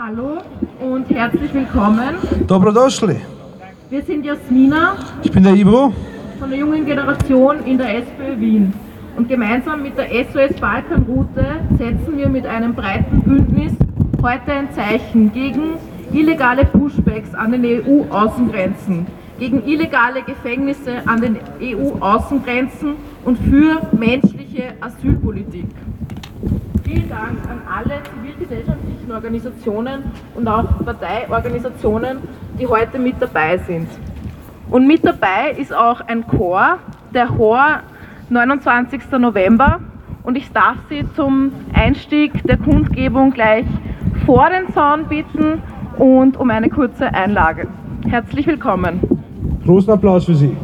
Hallo und herzlich willkommen. Dobrodošli. Wir sind Jasmina Ich bin der Ivo. von der jungen Generation in der SPÖ Wien. Und gemeinsam mit der SOS Balkanroute setzen wir mit einem breiten Bündnis heute ein Zeichen gegen illegale Pushbacks an den EU-Außengrenzen, gegen illegale Gefängnisse an den EU-Außengrenzen und für menschliche Asylpolitik. Vielen Dank an alle zivilgesellschaftlichen Organisationen und auch Parteiorganisationen, die heute mit dabei sind. Und mit dabei ist auch ein Chor, der Chor 29. November. Und ich darf Sie zum Einstieg der Kundgebung gleich vor den Zaun bitten und um eine kurze Einlage. Herzlich willkommen. Großen Applaus für Sie.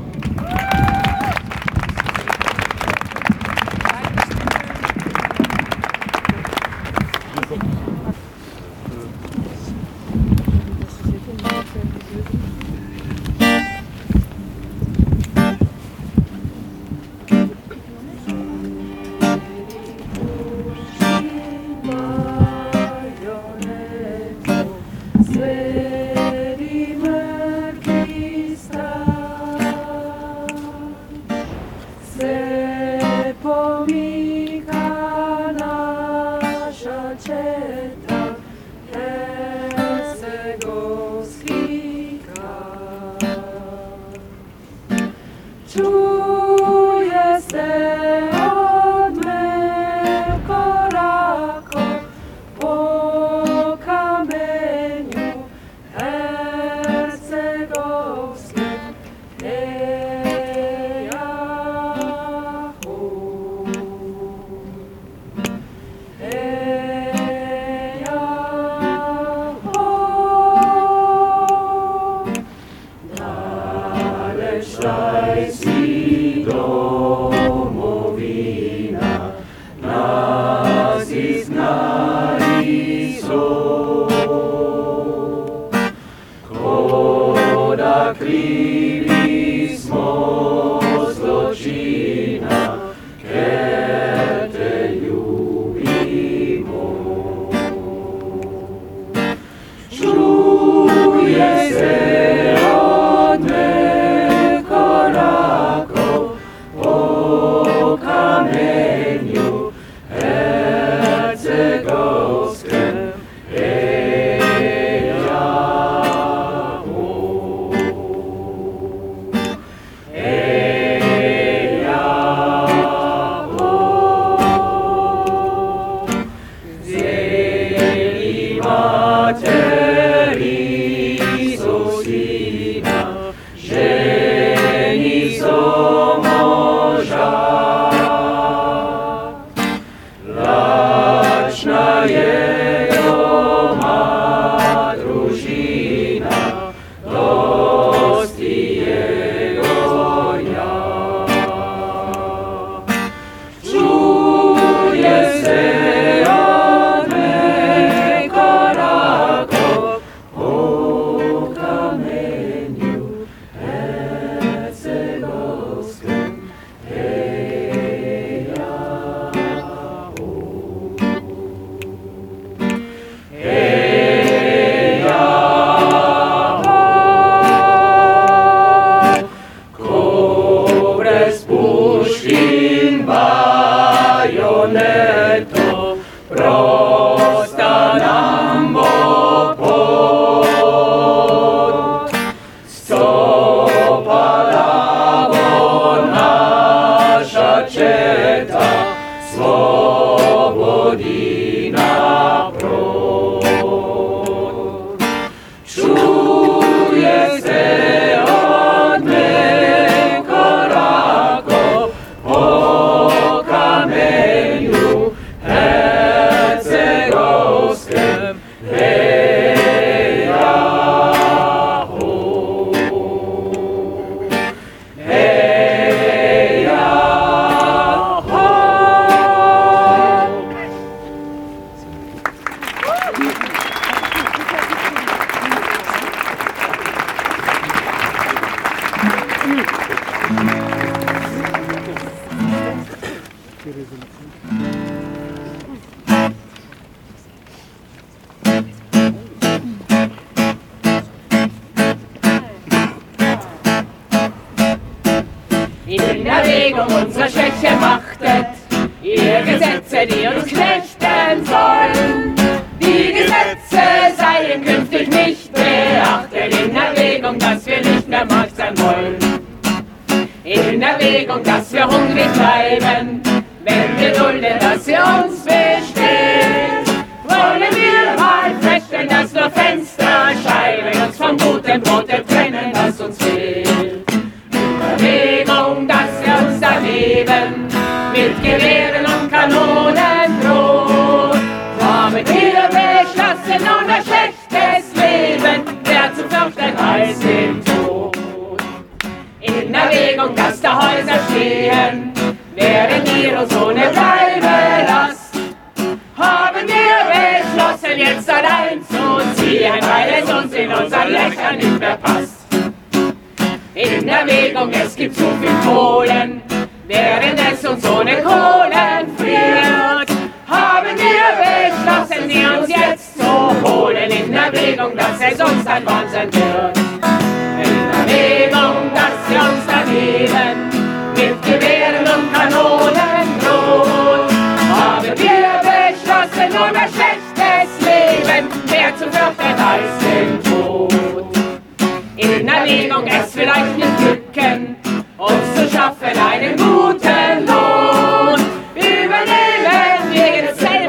Three.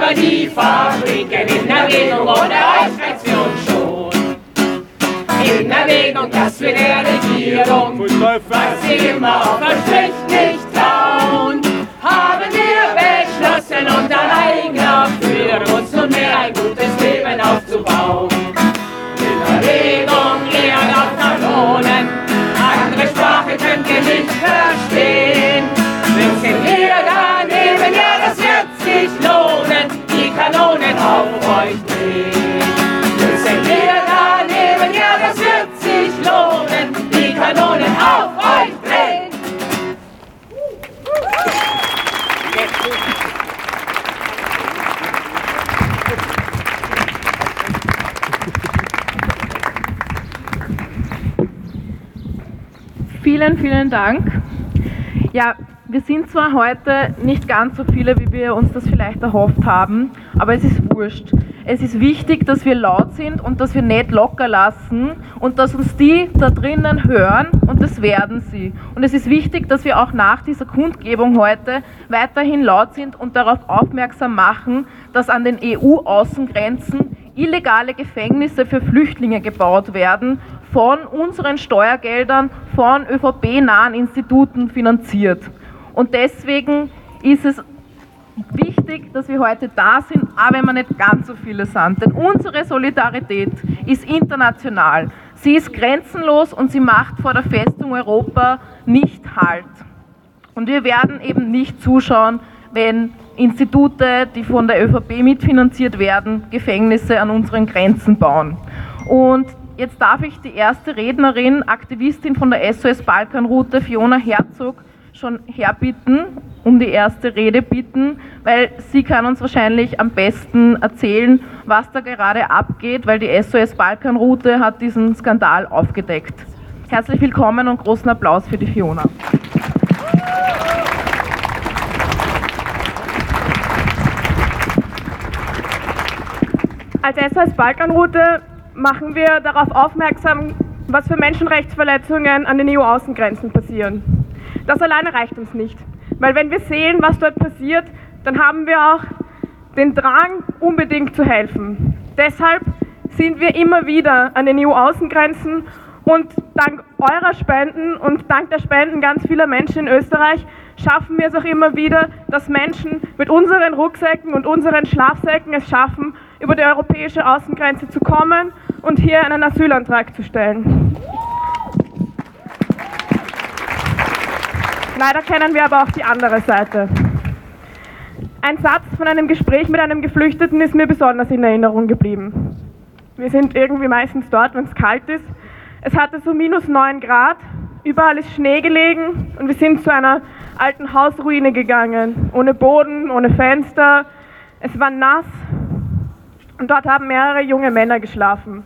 Selber die Fabriken in Erwägung, wir uns schon. In Erwägung, dass wir der Regierung, was sie immer auch verspricht, nicht trauen, haben wir beschlossen, unter eigener Führung uns nunmehr ein gutes Leben aufzubauen. Vielen, vielen Dank. Ja, wir sind zwar heute nicht ganz so viele, wie wir uns das vielleicht erhofft haben, aber es ist wurscht. Es ist wichtig, dass wir laut sind und dass wir nicht locker lassen und dass uns die da drinnen hören und das werden sie. Und es ist wichtig, dass wir auch nach dieser Kundgebung heute weiterhin laut sind und darauf aufmerksam machen, dass an den EU-Außengrenzen illegale Gefängnisse für Flüchtlinge gebaut werden, von unseren Steuergeldern, von ÖVP-nahen Instituten finanziert. Und deswegen ist es wichtig, dass wir heute da sind, auch wenn wir nicht ganz so viele sind. Denn unsere Solidarität ist international. Sie ist grenzenlos und sie macht vor der Festung Europa nicht Halt. Und wir werden eben nicht zuschauen, wenn Institute, die von der ÖVP mitfinanziert werden, Gefängnisse an unseren Grenzen bauen. Und jetzt darf ich die erste Rednerin, Aktivistin von der SOS Balkanroute, Fiona Herzog, schon herbitten, um die erste Rede bitten, weil sie kann uns wahrscheinlich am besten erzählen, was da gerade abgeht, weil die SOS Balkanroute hat diesen Skandal aufgedeckt. Herzlich willkommen und großen Applaus für die Fiona. Als SOS Balkanroute machen wir darauf aufmerksam, was für Menschenrechtsverletzungen an den EU-Außengrenzen passieren. Das alleine reicht uns nicht, weil wenn wir sehen, was dort passiert, dann haben wir auch den Drang, unbedingt zu helfen. Deshalb sind wir immer wieder an den EU-Außengrenzen und dank eurer Spenden und dank der Spenden ganz vieler Menschen in Österreich schaffen wir es auch immer wieder, dass Menschen mit unseren Rucksäcken und unseren Schlafsäcken es schaffen, über die europäische Außengrenze zu kommen und hier einen Asylantrag zu stellen. Leider kennen wir aber auch die andere Seite. Ein Satz von einem Gespräch mit einem Geflüchteten ist mir besonders in Erinnerung geblieben. Wir sind irgendwie meistens dort, wenn es kalt ist. Es hatte so minus 9 Grad, überall ist Schnee gelegen und wir sind zu einer alten Hausruine gegangen, ohne Boden, ohne Fenster. Es war nass und dort haben mehrere junge Männer geschlafen.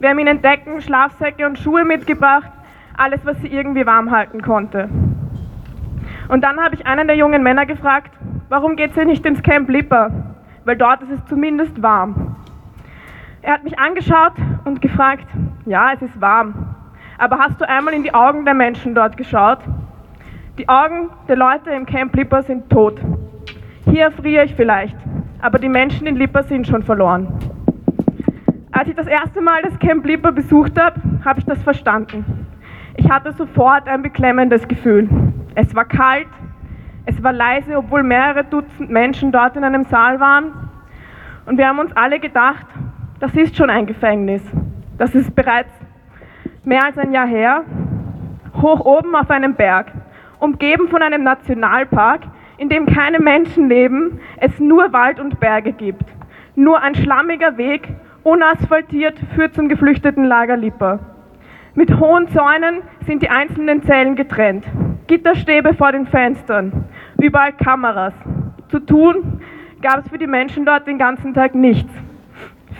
Wir haben ihnen Decken, Schlafsäcke und Schuhe mitgebracht, alles, was sie irgendwie warm halten konnte. Und dann habe ich einen der jungen Männer gefragt, warum geht sie nicht ins Camp Lipper? Weil dort ist es zumindest warm. Er hat mich angeschaut und gefragt, ja, es ist warm, aber hast du einmal in die Augen der Menschen dort geschaut? Die Augen der Leute im Camp Lipper sind tot. Hier erfriere ich vielleicht, aber die Menschen in Lipper sind schon verloren. Als ich das erste Mal das Camp Lipper besucht habe, habe ich das verstanden. Ich hatte sofort ein beklemmendes Gefühl. Es war kalt, es war leise, obwohl mehrere Dutzend Menschen dort in einem Saal waren. Und wir haben uns alle gedacht, das ist schon ein Gefängnis. Das ist bereits mehr als ein Jahr her. Hoch oben auf einem Berg, umgeben von einem Nationalpark, in dem keine Menschen leben, es nur Wald und Berge gibt. Nur ein schlammiger Weg, unasphaltiert, führt zum geflüchteten Lager Lipper. Mit hohen Zäunen sind die einzelnen Zellen getrennt. Gitterstäbe vor den Fenstern, überall Kameras. Zu tun gab es für die Menschen dort den ganzen Tag nichts.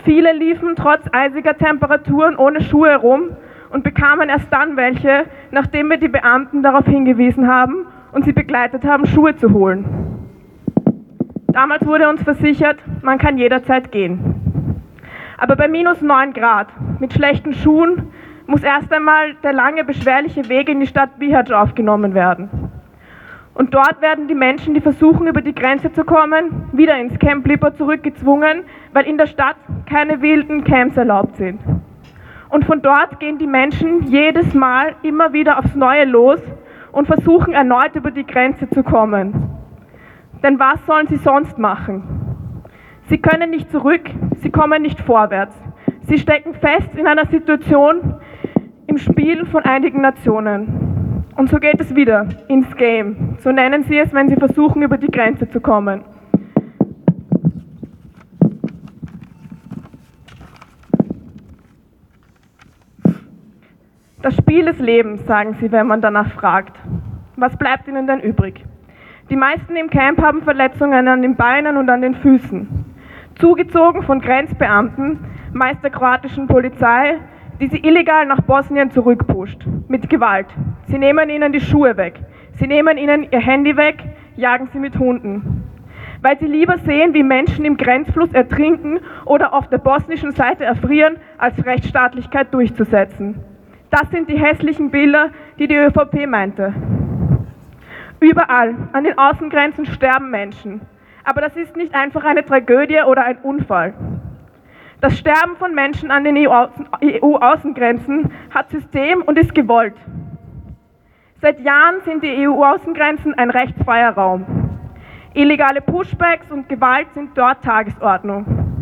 Viele liefen trotz eisiger Temperaturen ohne Schuhe herum und bekamen erst dann welche, nachdem wir die Beamten darauf hingewiesen haben und sie begleitet haben, Schuhe zu holen. Damals wurde uns versichert, man kann jederzeit gehen. Aber bei minus 9 Grad mit schlechten Schuhen muss erst einmal der lange beschwerliche Weg in die Stadt Bihać aufgenommen werden. Und dort werden die Menschen, die versuchen, über die Grenze zu kommen, wieder ins Camp Lipper zurückgezwungen, weil in der Stadt keine wilden Camps erlaubt sind. Und von dort gehen die Menschen jedes Mal immer wieder aufs Neue los und versuchen erneut über die Grenze zu kommen. Denn was sollen sie sonst machen? Sie können nicht zurück, sie kommen nicht vorwärts. Sie stecken fest in einer Situation im Spiel von einigen Nationen. Und so geht es wieder ins Game. So nennen sie es, wenn sie versuchen, über die Grenze zu kommen. Das Spiel des Lebens, sagen sie, wenn man danach fragt. Was bleibt ihnen denn übrig? Die meisten im Camp haben Verletzungen an den Beinen und an den Füßen. Zugezogen von Grenzbeamten, meist der kroatischen Polizei, die sie illegal nach Bosnien zurückpusht. Mit Gewalt. Sie nehmen ihnen die Schuhe weg. Sie nehmen ihnen ihr Handy weg, jagen sie mit Hunden. Weil sie lieber sehen, wie Menschen im Grenzfluss ertrinken oder auf der bosnischen Seite erfrieren, als Rechtsstaatlichkeit durchzusetzen. Das sind die hässlichen Bilder, die die ÖVP meinte. Überall an den Außengrenzen sterben Menschen. Aber das ist nicht einfach eine Tragödie oder ein Unfall. Das Sterben von Menschen an den EU-Außengrenzen hat System und ist gewollt. Seit Jahren sind die EU-Außengrenzen ein rechtsfreier Raum. Illegale Pushbacks und Gewalt sind dort Tagesordnung.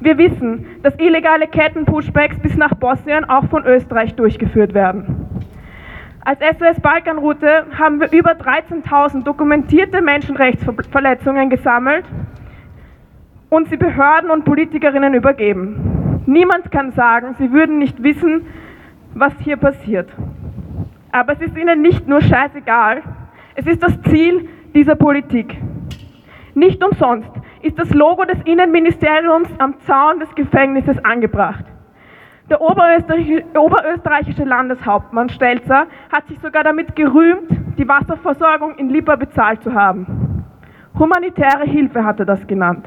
Wir wissen, dass illegale Ketten-Pushbacks bis nach Bosnien auch von Österreich durchgeführt werden. Als SOS Balkanroute haben wir über 13.000 dokumentierte Menschenrechtsverletzungen gesammelt und sie Behörden und Politikerinnen übergeben. Niemand kann sagen, sie würden nicht wissen, was hier passiert. Aber es ist ihnen nicht nur scheißegal, es ist das Ziel dieser Politik. Nicht umsonst ist das Logo des Innenministeriums am Zaun des Gefängnisses angebracht. Der oberösterreichische Landeshauptmann Stelzer hat sich sogar damit gerühmt, die Wasserversorgung in Lipa bezahlt zu haben. Humanitäre Hilfe hat er das genannt.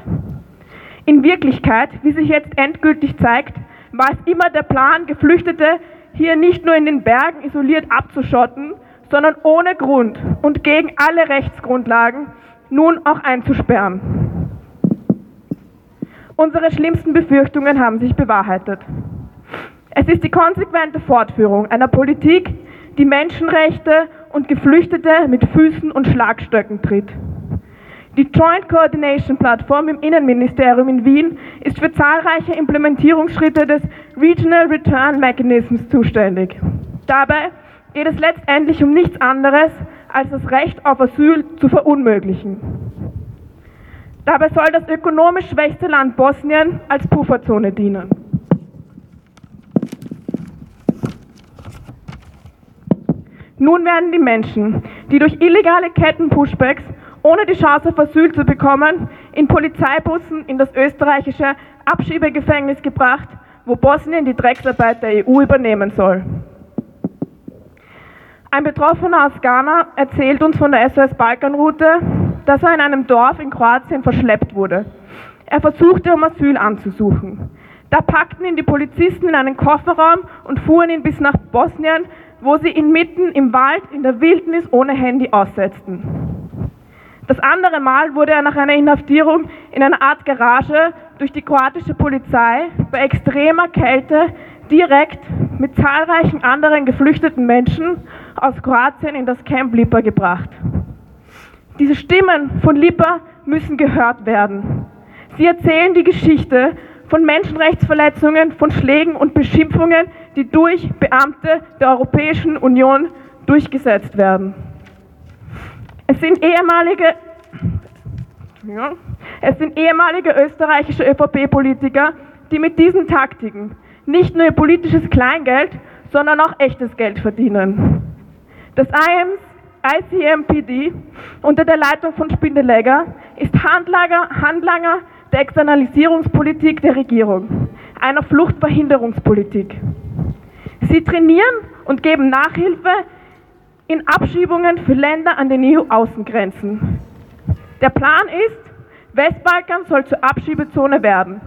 In Wirklichkeit, wie sich jetzt endgültig zeigt, war es immer der Plan, Geflüchtete hier nicht nur in den Bergen isoliert abzuschotten, sondern ohne Grund und gegen alle Rechtsgrundlagen nun auch einzusperren. Unsere schlimmsten Befürchtungen haben sich bewahrheitet. Es ist die konsequente Fortführung einer Politik, die Menschenrechte und Geflüchtete mit Füßen und Schlagstöcken tritt. Die Joint Coordination Plattform im Innenministerium in Wien ist für zahlreiche Implementierungsschritte des Regional Return Mechanisms zuständig. Dabei geht es letztendlich um nichts anderes, als das Recht auf Asyl zu verunmöglichen. Dabei soll das ökonomisch schwächste Land Bosnien als Pufferzone dienen. Nun werden die Menschen, die durch illegale Ketten-Pushbacks ohne die Chance auf Asyl zu bekommen, in Polizeibussen in das österreichische Abschiebegefängnis gebracht, wo Bosnien die Drecksarbeit der EU übernehmen soll. Ein Betroffener aus Ghana erzählt uns von der SOS Balkanroute, dass er in einem Dorf in Kroatien verschleppt wurde. Er versuchte, um Asyl anzusuchen. Da packten ihn die Polizisten in einen Kofferraum und fuhren ihn bis nach Bosnien, wo sie ihn mitten im Wald in der Wildnis ohne Handy aussetzten. Das andere Mal wurde er nach einer Inhaftierung in einer Art Garage durch die kroatische Polizei bei extremer Kälte direkt mit zahlreichen anderen geflüchteten Menschen aus Kroatien in das Camp Lipa gebracht. Diese Stimmen von Lipa müssen gehört werden. Sie erzählen die Geschichte von Menschenrechtsverletzungen, von Schlägen und Beschimpfungen, die durch Beamte der Europäischen Union durchgesetzt werden. Es sind ehemalige, ja, es sind ehemalige österreichische ÖVP-Politiker, die mit diesen Taktiken nicht nur ihr politisches Kleingeld, sondern auch echtes Geld verdienen. Das ICMPD unter der Leitung von Spindelegger ist Handlanger, Handlanger der Externalisierungspolitik der Regierung, einer Fluchtverhinderungspolitik. Sie trainieren und geben Nachhilfe in Abschiebungen für Länder an den EU-Außengrenzen. Der Plan ist, Westbalkan soll zur Abschiebezone werden.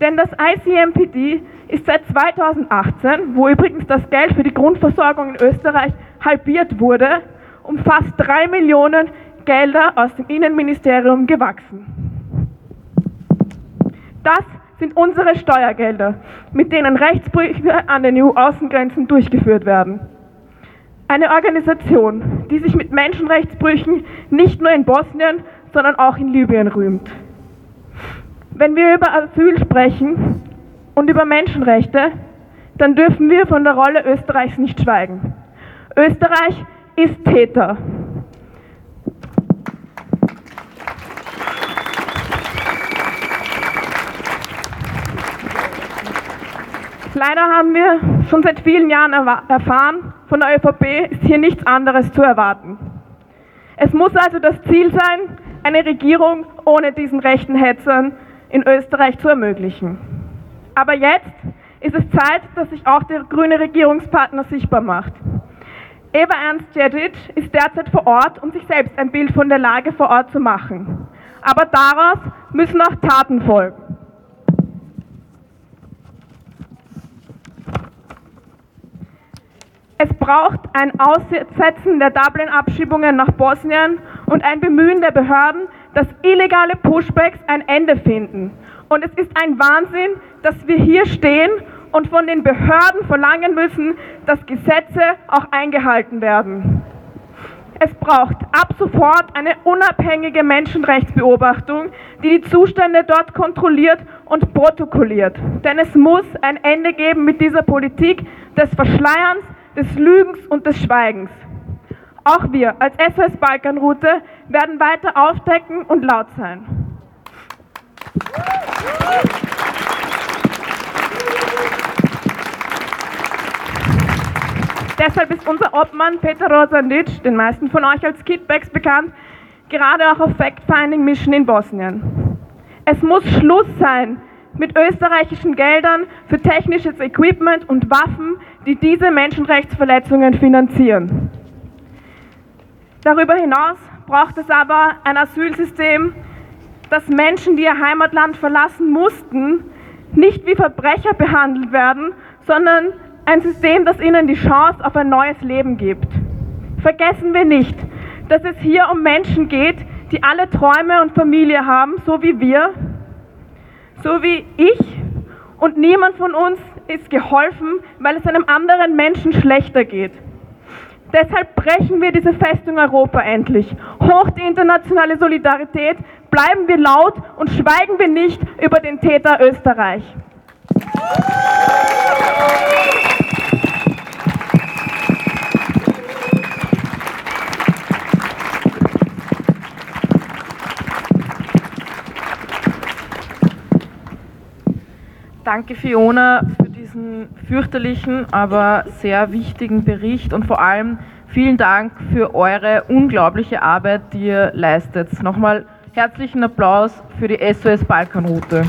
Denn das ICMPD ist seit 2018, wo übrigens das Geld für die Grundversorgung in Österreich halbiert wurde, um fast drei Millionen Gelder aus dem Innenministerium gewachsen. Das sind unsere Steuergelder, mit denen Rechtsbrüche an den EU-Außengrenzen durchgeführt werden. Eine Organisation, die sich mit Menschenrechtsbrüchen nicht nur in Bosnien, sondern auch in Libyen rühmt. Wenn wir über Asyl sprechen und über Menschenrechte, dann dürfen wir von der Rolle Österreichs nicht schweigen. Österreich ist Täter. Leider haben wir schon seit vielen Jahren erfahren, von der ÖVP ist hier nichts anderes zu erwarten. Es muss also das Ziel sein, eine Regierung ohne diesen rechten Hetzern in Österreich zu ermöglichen. Aber jetzt ist es Zeit, dass sich auch der grüne Regierungspartner sichtbar macht. Eva Ernst Jedic ist derzeit vor Ort, um sich selbst ein Bild von der Lage vor Ort zu machen. Aber daraus müssen auch Taten folgen. Es braucht ein Aussetzen der Dublin-Abschiebungen nach Bosnien und ein Bemühen der Behörden, dass illegale Pushbacks ein Ende finden. Und es ist ein Wahnsinn, dass wir hier stehen und von den Behörden verlangen müssen, dass Gesetze auch eingehalten werden. Es braucht ab sofort eine unabhängige Menschenrechtsbeobachtung, die die Zustände dort kontrolliert und protokolliert. Denn es muss ein Ende geben mit dieser Politik des Verschleierns, des Lügens und des Schweigens. Auch wir als SOS Balkanroute werden weiter aufdecken und laut sein. Deshalb ist unser Obmann Peter Rosandic, den meisten von euch als Kidbacks bekannt, gerade auch auf Fact-Finding Mission in Bosnien. Es muss Schluss sein mit österreichischen Geldern für technisches Equipment und Waffen, die diese Menschenrechtsverletzungen finanzieren. Darüber hinaus braucht es aber ein Asylsystem, das Menschen, die ihr Heimatland verlassen mussten, nicht wie Verbrecher behandelt werden, sondern ein System, das ihnen die Chance auf ein neues Leben gibt. Vergessen wir nicht, dass es hier um Menschen geht, die alle Träume und Familie haben, so wie wir, so wie ich, und niemand von uns ist geholfen, weil es einem anderen Menschen schlechter geht. Deshalb brechen wir diese Festung Europa endlich. Hoch die internationale Solidarität, bleiben wir laut und schweigen wir nicht über den Täter Österreich. Danke Fiona für diesen fürchterlichen, aber sehr wichtigen Bericht und vor allem vielen Dank für eure unglaubliche Arbeit, die ihr leistet. Nochmal herzlichen Applaus für die SOS Balkanroute.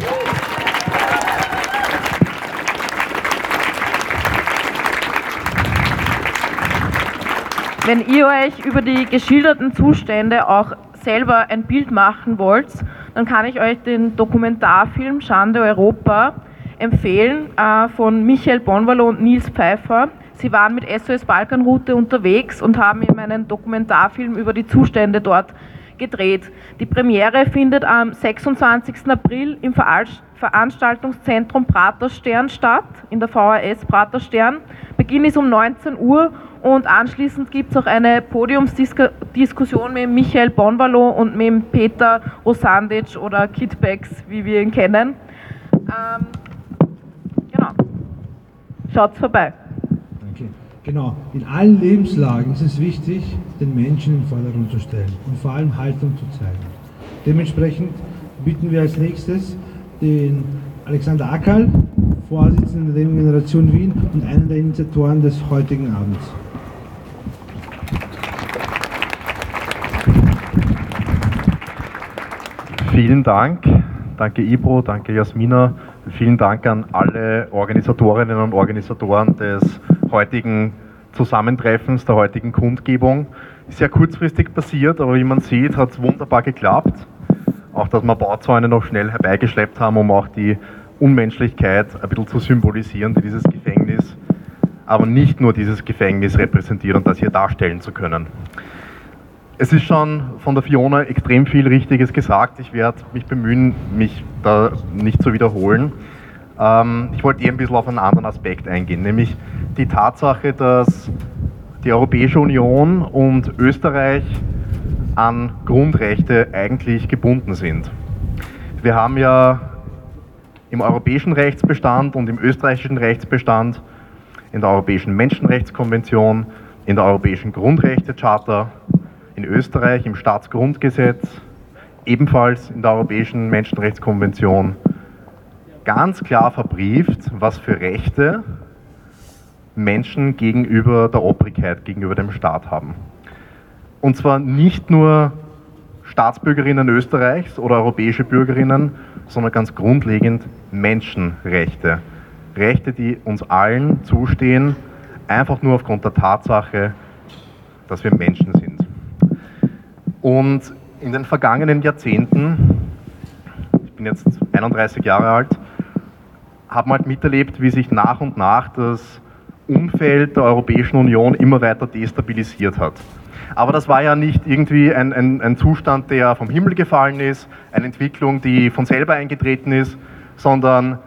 Wenn ihr euch über die geschilderten Zustände auch selber ein Bild machen wollt, dann kann ich euch den Dokumentarfilm Schande Europa empfehlen äh, von Michael Bonvalo und Nils Pfeiffer. Sie waren mit SOS Balkanroute unterwegs und haben eben einen Dokumentarfilm über die Zustände dort gedreht. Die Premiere findet am 26. April im Veranstaltungszentrum Praterstern statt, in der VHS Praterstern. Beginn ist um 19 Uhr und anschließend gibt es auch eine Podiumsdiskussion mit Michael Bonvalo und mit Peter Osandic oder Becks, wie wir ihn kennen. Ähm. Schaut's vorbei. Danke. Genau. In allen Lebenslagen ist es wichtig, den Menschen in den Vordergrund zu stellen und vor allem Haltung zu zeigen. Dementsprechend bitten wir als nächstes den Alexander Ackerl, Vorsitzenden der Generation Wien und einen der Initiatoren des heutigen Abends. Vielen Dank. Danke Ibro, danke Jasmina. Vielen Dank an alle Organisatorinnen und Organisatoren des heutigen Zusammentreffens, der heutigen Kundgebung. Sehr kurzfristig passiert, aber wie man sieht, hat es wunderbar geklappt. Auch, dass wir Bauzäune noch schnell herbeigeschleppt haben, um auch die Unmenschlichkeit ein bisschen zu symbolisieren, die dieses Gefängnis, aber nicht nur dieses Gefängnis repräsentiert und das hier darstellen zu können. Es ist schon von der Fiona extrem viel Richtiges gesagt. Ich werde mich bemühen, mich da nicht zu wiederholen. Ähm, ich wollte eher ein bisschen auf einen anderen Aspekt eingehen, nämlich die Tatsache, dass die Europäische Union und Österreich an Grundrechte eigentlich gebunden sind. Wir haben ja im europäischen Rechtsbestand und im österreichischen Rechtsbestand, in der Europäischen Menschenrechtskonvention, in der Europäischen Grundrechtecharta in Österreich im Staatsgrundgesetz, ebenfalls in der Europäischen Menschenrechtskonvention, ganz klar verbrieft, was für Rechte Menschen gegenüber der Obrigkeit, gegenüber dem Staat haben. Und zwar nicht nur Staatsbürgerinnen Österreichs oder europäische Bürgerinnen, sondern ganz grundlegend Menschenrechte. Rechte, die uns allen zustehen, einfach nur aufgrund der Tatsache, dass wir Menschen sind. Und in den vergangenen Jahrzehnten, ich bin jetzt 31 Jahre alt, haben halt miterlebt, wie sich nach und nach das Umfeld der Europäischen Union immer weiter destabilisiert hat. Aber das war ja nicht irgendwie ein, ein, ein, Zustand, der vom Himmel gefallen ist, eine Entwicklung, die von selber eingetreten ist, sondern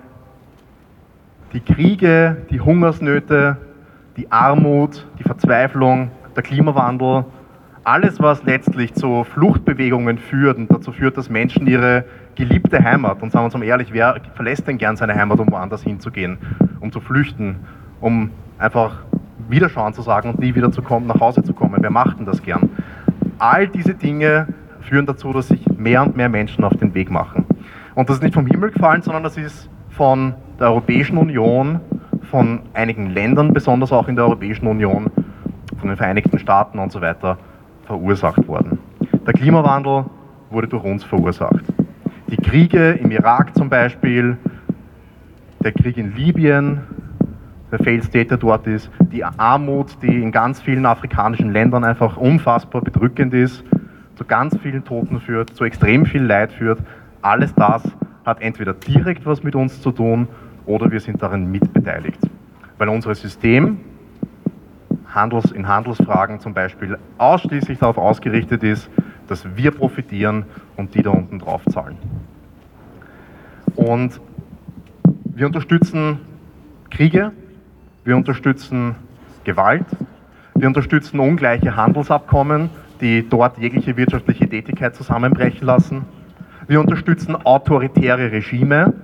die Kriege, die Hungersnöte, die Armut, die Verzweiflung, der Klimawandel alles, was letztlich zu Fluchtbewegungen führt und dazu führt, dass Menschen ihre geliebte Heimat, und sagen wir uns mal ehrlich, wer verlässt denn gern seine Heimat, um woanders hinzugehen, um zu flüchten, um einfach Wiederschauen zu sagen und nie wieder zu kommen, nach Hause zu kommen? Wer macht denn das gern? All diese Dinge führen dazu, dass sich mehr und mehr Menschen auf den Weg machen. Und das ist nicht vom Himmel gefallen, sondern das ist von der Europäischen Union, von einigen Ländern, besonders auch in der Europäischen Union, von den Vereinigten Staaten und so weiter, verursacht worden. Der Klimawandel wurde durch uns verursacht. Die Kriege im Irak zum Beispiel, der Krieg in Libyen, der Failed dort ist, die Armut, die in ganz vielen afrikanischen Ländern einfach unfassbar bedrückend ist, zu ganz vielen Toten führt, zu extrem viel Leid führt. Alles das hat entweder direkt was mit uns zu tun oder wir sind daran mitbeteiligt. Weil unser System Handels, in Handelsfragen zum Beispiel ausschließlich darauf ausgerichtet ist, dass wir profitieren und die da unten drauf zahlen. Und wir unterstützen Kriege, wir unterstützen Gewalt, wir unterstützen ungleiche Handelsabkommen, die dort jegliche wirtschaftliche Tätigkeit zusammenbrechen lassen. Wir unterstützen autoritäre Regime,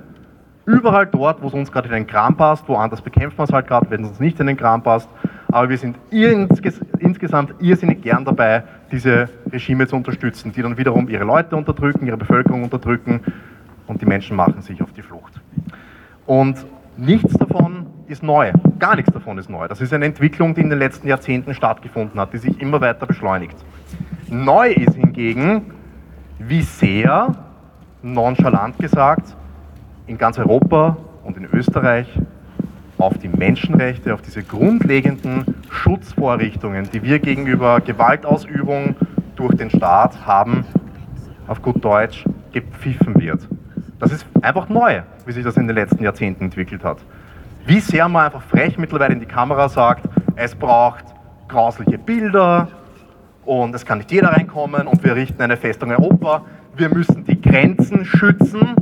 überall dort, wo es uns gerade in den Kram passt, woanders bekämpfen wir es halt gerade, wenn es uns nicht in den Kram passt aber wir sind insgesamt irrsinnig gern dabei, diese Regime zu unterstützen, die dann wiederum ihre Leute unterdrücken, ihre Bevölkerung unterdrücken und die Menschen machen sich auf die Flucht. Und nichts davon ist neu, gar nichts davon ist neu. Das ist eine Entwicklung, die in den letzten Jahrzehnten stattgefunden hat, die sich immer weiter beschleunigt. Neu ist hingegen, wie sehr, nonchalant gesagt, in ganz Europa und in Österreich auf die Menschenrechte, auf diese grundlegenden Schutzvorrichtungen, die wir gegenüber Gewaltausübung durch den Staat haben, auf gut Deutsch gepfiffen wird. Das ist einfach neu, wie sich das in den letzten Jahrzehnten entwickelt hat. Wie sehr man einfach frech mittlerweile in die Kamera sagt, es braucht grausliche Bilder und es kann nicht jeder reinkommen und wir richten eine Festung Europa. Wir müssen die Grenzen schützen.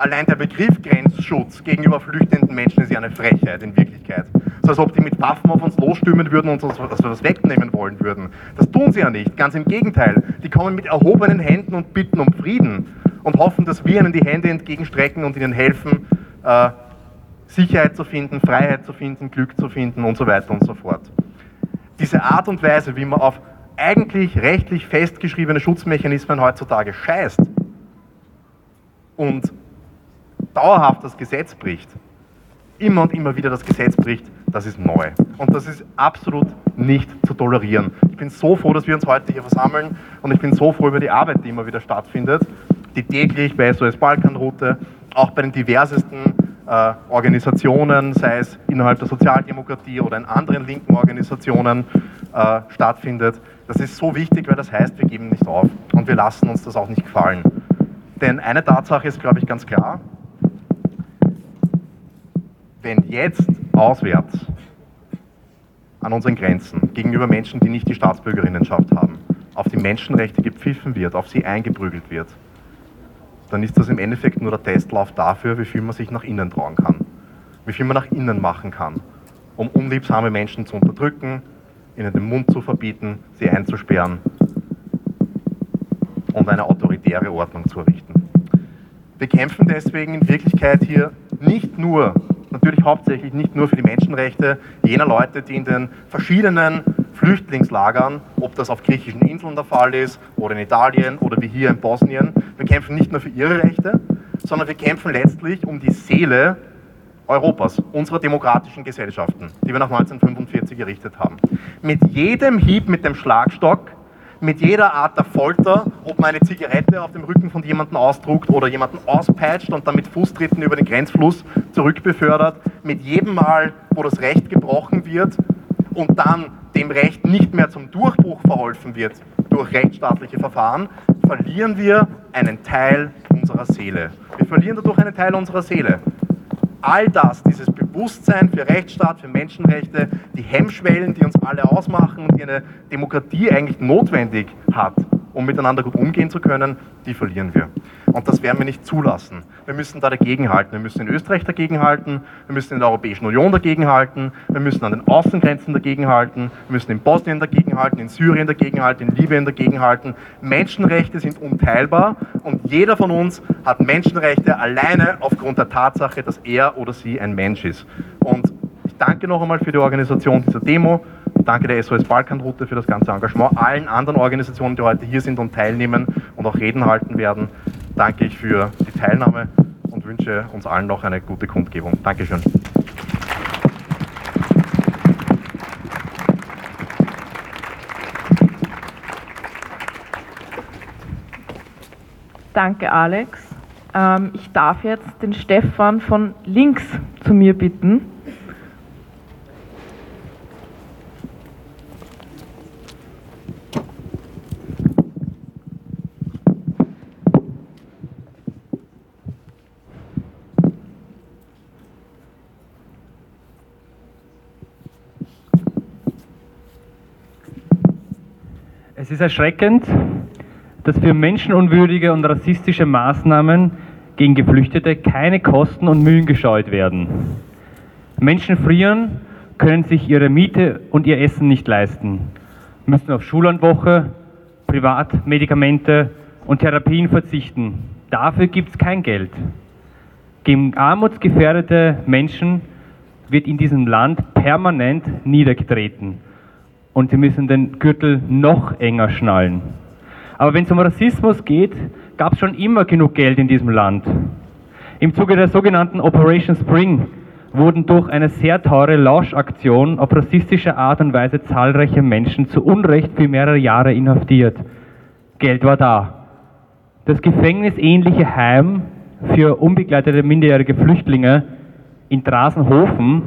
Allein der Begriff Grenzschutz gegenüber flüchtenden Menschen ist ja eine Frechheit in Wirklichkeit. So als ob die mit Waffen auf uns losstürmen würden und uns das wegnehmen wollen würden. Das tun sie ja nicht. Ganz im Gegenteil. Die kommen mit erhobenen Händen und bitten um Frieden und hoffen, dass wir ihnen die Hände entgegenstrecken und ihnen helfen, äh, Sicherheit zu finden, Freiheit zu finden, Glück zu finden und so weiter und so fort. Diese Art und Weise, wie man auf eigentlich rechtlich festgeschriebene Schutzmechanismen heutzutage scheißt und dauerhaft das Gesetz bricht, immer und immer wieder das Gesetz bricht, das ist neu. Und das ist absolut nicht zu tolerieren. Ich bin so froh, dass wir uns heute hier versammeln und ich bin so froh über die Arbeit, die immer wieder stattfindet, die täglich bei SOS Balkanroute, auch bei den diversesten äh, Organisationen, sei es innerhalb der Sozialdemokratie oder in anderen linken Organisationen äh, stattfindet. Das ist so wichtig, weil das heißt, wir geben nicht auf und wir lassen uns das auch nicht gefallen. Denn eine Tatsache ist, glaube ich, ganz klar, wenn jetzt auswärts an unseren Grenzen gegenüber Menschen, die nicht die Staatsbürgerinnenschaft haben, auf die Menschenrechte gepfiffen wird, auf sie eingeprügelt wird, dann ist das im Endeffekt nur der Testlauf dafür, wie viel man sich nach innen trauen kann. Wie viel man nach innen machen kann, um unliebsame Menschen zu unterdrücken, ihnen den Mund zu verbieten, sie einzusperren und eine autoritäre Ordnung zu errichten. Wir kämpfen deswegen in Wirklichkeit hier nicht nur, natürlich hauptsächlich nicht nur für die Menschenrechte jener Leute, die in den verschiedenen Flüchtlingslagern, ob das auf griechischen Inseln der Fall ist oder in Italien oder wie hier in Bosnien. Wir kämpfen nicht nur für ihre Rechte, sondern wir kämpfen letztlich um die Seele Europas, unserer demokratischen Gesellschaften, die wir nach 1945 errichtet haben. Mit jedem Hieb mit dem Schlagstock, mit jeder Art der Folter, ob man eine Zigarette auf dem Rücken von jemandem ausdruckt oder jemanden auspeitscht und dann mit Fußtritten über den Grenzfluss zurückbefördert, mit jedem Mal, wo das Recht gebrochen wird und dann dem Recht nicht mehr zum Durchbruch verholfen wird durch rechtsstaatliche Verfahren, verlieren wir einen Teil unserer Seele. Wir verlieren dadurch einen Teil unserer Seele. All das, dieses Bewusstsein für Rechtsstaat, für Menschenrechte, die Hemmschwellen, die uns alle ausmachen, die eine Demokratie eigentlich notwendig hat, um miteinander gut umgehen zu können, die verlieren wir. Und das werden wir nicht zulassen. Wir müssen da dagegenhalten. Wir müssen in Österreich dagegenhalten, wir müssen in der Europäischen Union dagegenhalten, wir müssen an den Außengrenzen dagegenhalten, wir müssen in Bosnien dagegenhalten, in Syrien dagegenhalten, in Libyen dagegenhalten. Menschenrechte sind unteilbar und jeder von uns hat Menschenrechte alleine aufgrund der Tatsache, dass er oder sie ein Mensch ist. Und ich danke noch einmal für die Organisation dieser Demo. Danke der SOS Balkanroute für das ganze Engagement. Allen anderen Organisationen, die heute hier sind und teilnehmen und auch Reden halten werden, danke ich für die Teilnahme und wünsche uns allen noch eine gute Kundgebung. Dankeschön. Danke, Alex. Ähm, ich darf jetzt den Stefan von links zu mir bitten. Es ist erschreckend, dass für menschenunwürdige und rassistische Maßnahmen gegen Geflüchtete keine Kosten und Mühen gescheut werden. Menschen frieren, können sich ihre Miete und ihr Essen nicht leisten, müssen auf Schullandwoche, Privatmedikamente und Therapien verzichten. Dafür gibt es kein Geld. Gegen armutsgefährdete Menschen wird in diesem Land permanent niedergetreten und sie müssen den Gürtel noch enger schnallen. Aber wenn es um Rassismus geht, gab es schon immer genug Geld in diesem Land. Im Zuge der sogenannten Operation Spring wurden durch eine sehr teure Lauschaktion auf rassistische Art und Weise zahlreiche Menschen zu Unrecht für mehrere Jahre inhaftiert. Geld war da. Das gefängnisähnliche Heim für unbegleitete minderjährige Flüchtlinge in Drasenhofen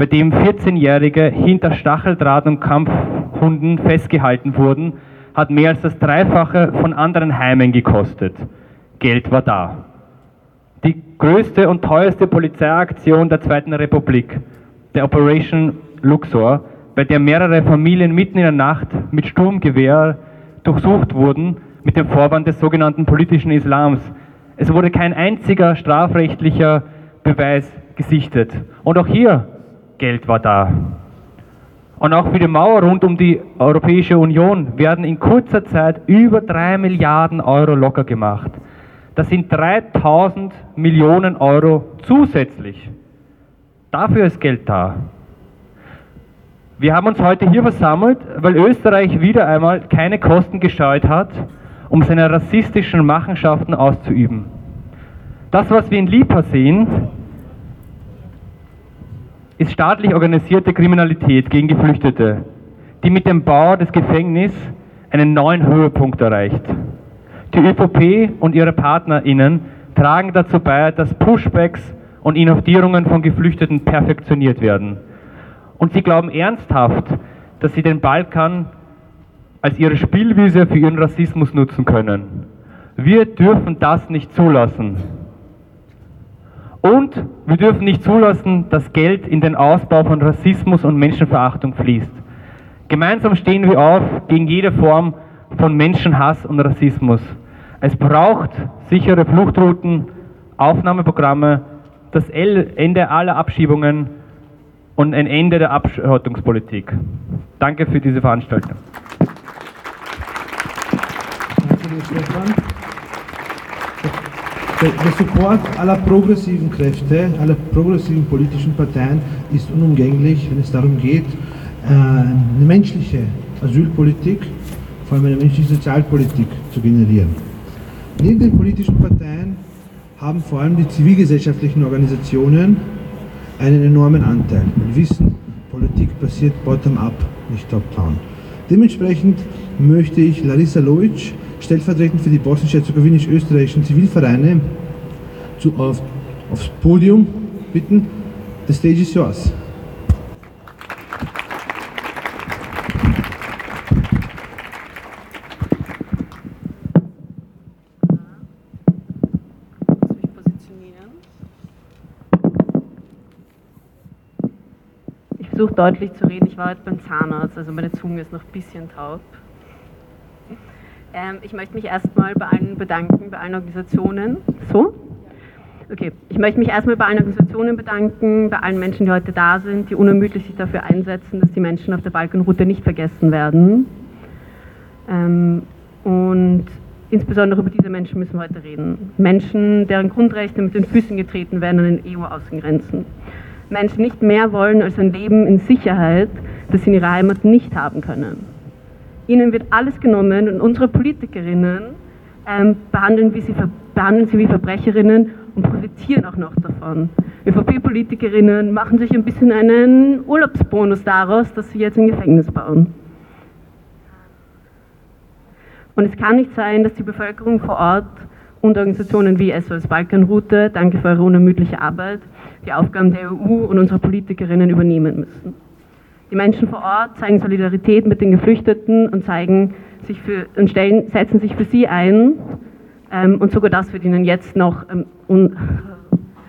bei dem 14-Jährige hinter Stacheldraht und Kampfhunden festgehalten wurden, hat mehr als das Dreifache von anderen Heimen gekostet. Geld war da. Die größte und teuerste Polizeiaktion der Zweiten Republik, der Operation Luxor, bei der mehrere Familien mitten in der Nacht mit Sturmgewehr durchsucht wurden, mit dem Vorwand des sogenannten politischen Islams. Es wurde kein einziger strafrechtlicher Beweis gesichtet. Und auch hier, Geld war da. Und auch für die Mauer rund um die Europäische Union werden in kurzer Zeit über drei Milliarden Euro locker gemacht. Das sind 3000 Millionen Euro zusätzlich. Dafür ist Geld da. Wir haben uns heute hier versammelt, weil Österreich wieder einmal keine Kosten gescheut hat, um seine rassistischen Machenschaften auszuüben. Das, was wir in Lipa sehen, ist staatlich organisierte Kriminalität gegen Geflüchtete, die mit dem Bau des Gefängnisses einen neuen Höhepunkt erreicht. Die ÖVP und ihre PartnerInnen tragen dazu bei, dass Pushbacks und Inhaftierungen von Geflüchteten perfektioniert werden. Und sie glauben ernsthaft, dass sie den Balkan als ihre Spielwiese für ihren Rassismus nutzen können. Wir dürfen das nicht zulassen. Und wir dürfen nicht zulassen, dass Geld in den Ausbau von Rassismus und Menschenverachtung fließt. Gemeinsam stehen wir auf gegen jede Form von Menschenhass und Rassismus. Es braucht sichere Fluchtrouten, Aufnahmeprogramme, das Ende aller Abschiebungen und ein Ende der Abschottungspolitik. Danke für diese Veranstaltung. Danke Stefan. Der, der Support aller progressiven Kräfte, aller progressiven politischen Parteien ist unumgänglich, wenn es darum geht, äh, eine menschliche Asylpolitik, vor allem eine menschliche Sozialpolitik zu generieren. Neben den politischen Parteien haben vor allem die zivilgesellschaftlichen Organisationen einen enormen Anteil. Wir wissen, Politik passiert bottom-up, nicht top-down. Dementsprechend möchte ich Larissa Loic, stellvertretend für die bosnisch-herzegowinisch-österreichischen Zivilvereine, zu, auf, aufs Podium bitten. The stage is yours. Ich versuche deutlich zu reden. Ich war heute beim Zahnarzt, also meine Zunge ist noch ein bisschen taub. Ähm, ich möchte mich erstmal bei allen bedanken, bei allen Organisationen. So? Okay. Ich möchte mich erstmal bei allen Organisationen bedanken, bei allen Menschen, die heute da sind, die unermüdlich sich dafür einsetzen, dass die Menschen auf der Balkanroute nicht vergessen werden. Ähm, und insbesondere über diese Menschen müssen wir heute reden. Menschen, deren Grundrechte mit den Füßen getreten werden an den EU-Außengrenzen. Menschen nicht mehr wollen als ein Leben in Sicherheit, das sie in ihrer Heimat nicht haben können. Ihnen wird alles genommen und unsere Politikerinnen ähm, behandeln, wie sie, behandeln sie wie Verbrecherinnen und profitieren auch noch davon. ÖVP-Politikerinnen machen sich ein bisschen einen Urlaubsbonus daraus, dass sie jetzt ein Gefängnis bauen. Und es kann nicht sein, dass die Bevölkerung vor Ort und Organisationen wie SOS Balkanroute, danke für eure unermüdliche Arbeit, die Aufgaben der EU und unserer Politikerinnen übernehmen müssen. Die Menschen vor Ort zeigen Solidarität mit den Geflüchteten und, zeigen sich für, und stellen, setzen sich für sie ein. Ähm, und sogar das wird ihnen jetzt noch ähm, un,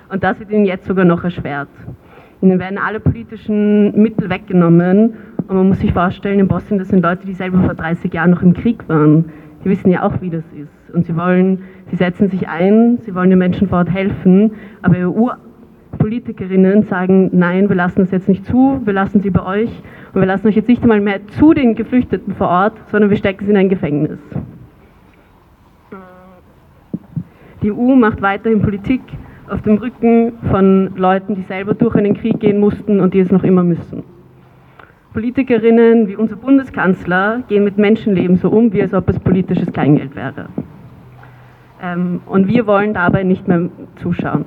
und das wird ihnen jetzt sogar noch erschwert. Ihnen werden alle politischen Mittel weggenommen und man muss sich vorstellen, in Bosnien, das sind Leute, die selber vor 30 Jahren noch im Krieg waren. Die wissen ja auch, wie das ist. Und sie wollen, sie setzen sich ein, sie wollen den Menschen vor Ort helfen, aber EU Politikerinnen sagen, nein, wir lassen das jetzt nicht zu, wir lassen sie bei euch und wir lassen euch jetzt nicht einmal mehr zu den Geflüchteten vor Ort, sondern wir stecken sie in ein Gefängnis. Die EU macht weiterhin Politik auf dem Rücken von Leuten, die selber durch einen Krieg gehen mussten und die es noch immer müssen. Politikerinnen wie unser Bundeskanzler gehen mit Menschenleben so um, wie als ob es politisches Kleingeld wäre. Ähm, und wir wollen dabei nicht mehr zuschauen.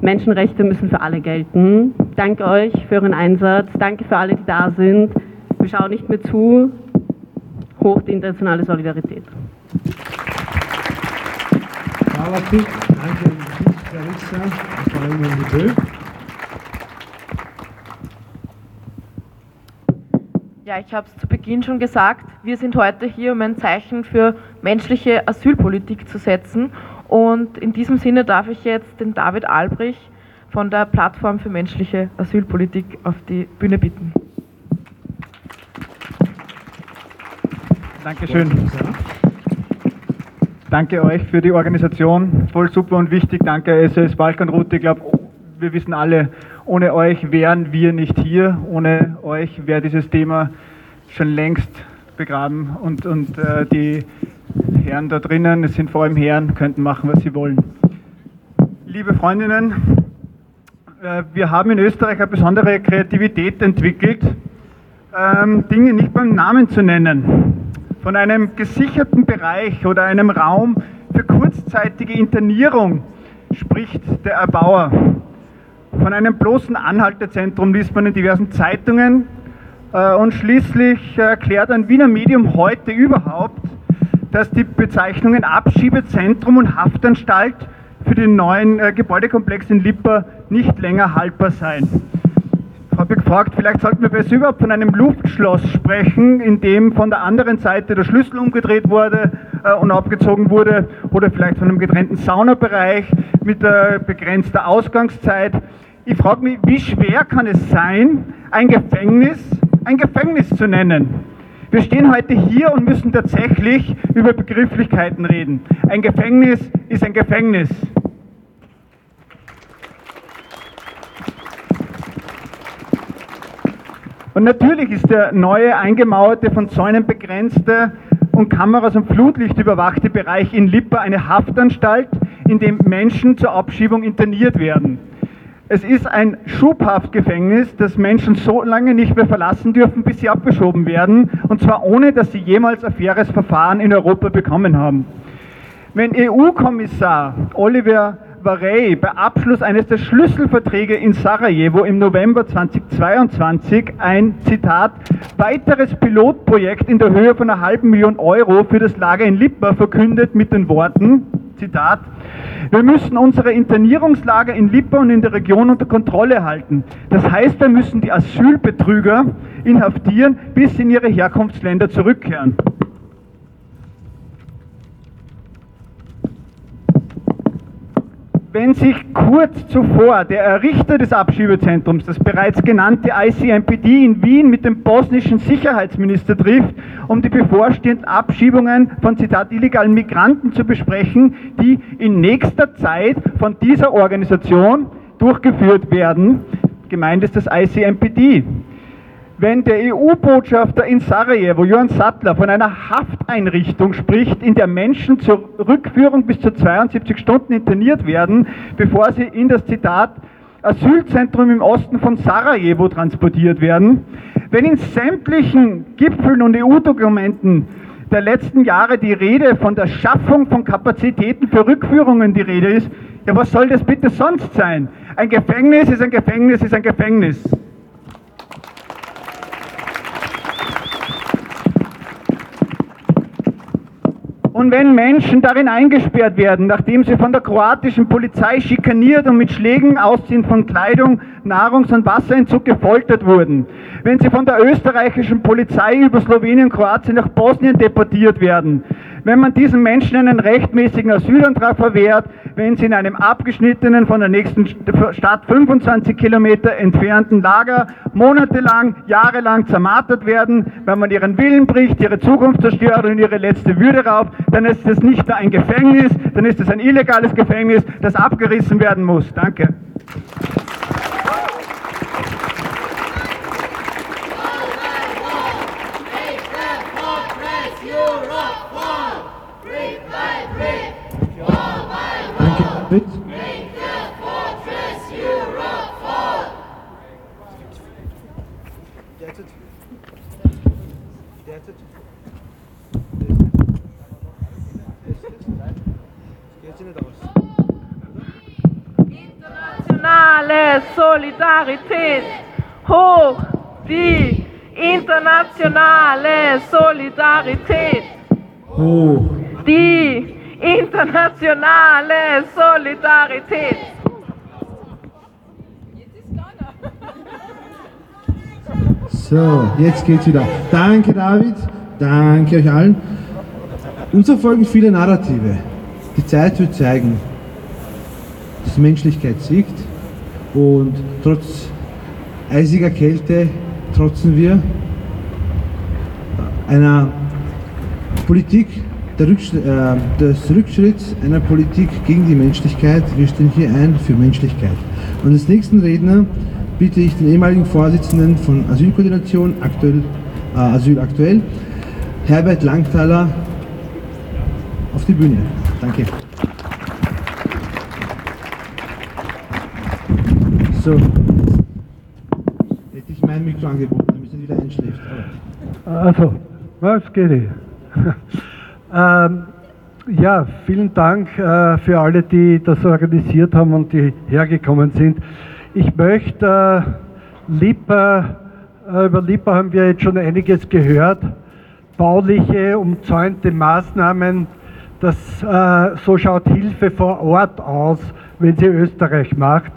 Menschenrechte müssen für alle gelten. Danke euch für euren Einsatz. Danke für alle, die da sind. Wir schauen nicht mehr zu. Hoch die internationale Solidarität. Ja, ich habe es zu Beginn schon gesagt, wir sind heute hier, um ein Zeichen für menschliche Asylpolitik zu setzen. Und in diesem Sinne darf ich jetzt den David Albrich von der Plattform für menschliche Asylpolitik auf die Bühne bitten. Dankeschön. Danke euch für die Organisation. Voll super und wichtig. Danke SOS Balkanroute. Ich glaube, wir wissen alle, ohne euch wären wir nicht hier. Ohne euch wäre dieses Thema schon längst begraben. Und, und äh, die Herren da drinnen, es sind vor allem Herren, könnten machen, was sie wollen. Liebe Freundinnen, äh, wir haben in Österreich eine besondere Kreativität entwickelt, ähm, Dinge nicht beim Namen zu nennen von einem gesicherten Bereich oder einem Raum für kurzzeitige Internierung spricht der Erbauer. Von einem bloßen Anhaltezentrum liest man in diversen Zeitungen und schließlich erklärt ein Wiener Medium heute überhaupt, dass die Bezeichnungen Abschiebezentrum und Haftanstalt für den neuen äh, Gebäudekomplex in Lipper nicht länger haltbar seien habe ich gefragt, vielleicht sollten wir besser überhaupt von einem Luftschloss sprechen, in dem von der anderen Seite der Schlüssel umgedreht wurde äh, und abgezogen wurde, oder vielleicht von einem getrennten Saunabereich mit äh, begrenzter Ausgangszeit. Ich frage mich, wie schwer kann es sein, ein Gefängnis ein Gefängnis zu nennen? Wir stehen heute hier und müssen tatsächlich über Begrifflichkeiten reden. Ein Gefängnis ist ein Gefängnis. Und natürlich ist der neue eingemauerte, von Zäunen begrenzte und Kameras und Flutlicht überwachte Bereich in Lippa eine Haftanstalt, in dem Menschen zur Abschiebung interniert werden. Es ist ein Schubhaftgefängnis, das Menschen so lange nicht mehr verlassen dürfen, bis sie abgeschoben werden, und zwar ohne, dass sie jemals ein faires Verfahren in Europa bekommen haben. Wenn EU-Kommissar Oliver Varey bei Abschluss eines der Schlüsselverträge in Sarajevo im November 2022 ein Zitat weiteres Pilotprojekt in der Höhe von einer halben Million Euro für das Lager in Lipa verkündet mit den Worten Zitat wir müssen unsere Internierungslager in Lipa und in der Region unter Kontrolle halten. Das heißt, wir müssen die Asylbetrüger inhaftieren, bis sie in ihre Herkunftsländer zurückkehren. Wenn sich kurz zuvor der Errichter des Abschiebezentrums, das bereits genannte ICMPD in Wien, mit dem bosnischen Sicherheitsminister trifft, um die bevorstehenden Abschiebungen von Zitat illegalen Migranten zu besprechen, die in nächster Zeit von dieser Organisation durchgeführt werden. Gemeint ist das ICMPD wenn der EU-Botschafter in Sarajevo, Johann Sattler, von einer Hafteinrichtung spricht, in der Menschen zur Rückführung bis zu 72 Stunden interniert werden, bevor sie in das Zitat Asylzentrum im Osten von Sarajevo transportiert werden, wenn in sämtlichen Gipfeln und EU-Dokumenten der letzten Jahre die Rede von der Schaffung von Kapazitäten für Rückführungen die Rede ist, ja was soll das bitte sonst sein? Ein Gefängnis ist ein Gefängnis ist ein Gefängnis. Und wenn Menschen darin eingesperrt werden, nachdem sie von der kroatischen Polizei schikaniert und mit Schlägen, Ausziehen von Kleidung, Nahrungs- und Wasserentzug gefoltert wurden, wenn sie von der österreichischen Polizei über Slowenien und Kroatien nach Bosnien deportiert werden, wenn man diesen Menschen einen rechtmäßigen Asylantrag verwehrt, wenn sie in einem abgeschnittenen, von der nächsten Stadt 25 Kilometer entfernten Lager monatelang, jahrelang zermartert werden, wenn man ihren Willen bricht, ihre Zukunft zerstört und ihre letzte Würde raubt, dann ist das nicht nur ein Gefängnis, dann ist es ein illegales Gefängnis, das abgerissen werden muss. Danke. Mit? Internationale Solidarität hoch die internationale Solidarität. Hoch. Die internationale Solidarität. So, jetzt geht's wieder. Danke David, danke euch allen. Uns verfolgen viele Narrative. Die Zeit wird zeigen, dass Menschlichkeit siegt und trotz eisiger Kälte trotzen wir einer Politik der Rückschritt, äh, des Rückschritts einer Politik gegen die Menschlichkeit. Wir stehen hier ein für Menschlichkeit. Und als nächsten Redner bitte ich den ehemaligen Vorsitzenden von Asylkoordination, aktuell, äh, Asyl aktuell, Herbert Langthaler, auf die Bühne. Danke. So, hätte ich mein Mikro angeboten, damit es wieder einschläft. Also, was geht eh? ähm, ja, vielen Dank äh, für alle, die das organisiert haben und die hergekommen sind. Ich möchte äh, Lipa, äh, über Lipa haben wir jetzt schon einiges gehört. Bauliche, umzäunte Maßnahmen, das, äh, so schaut Hilfe vor Ort aus, wenn sie Österreich macht.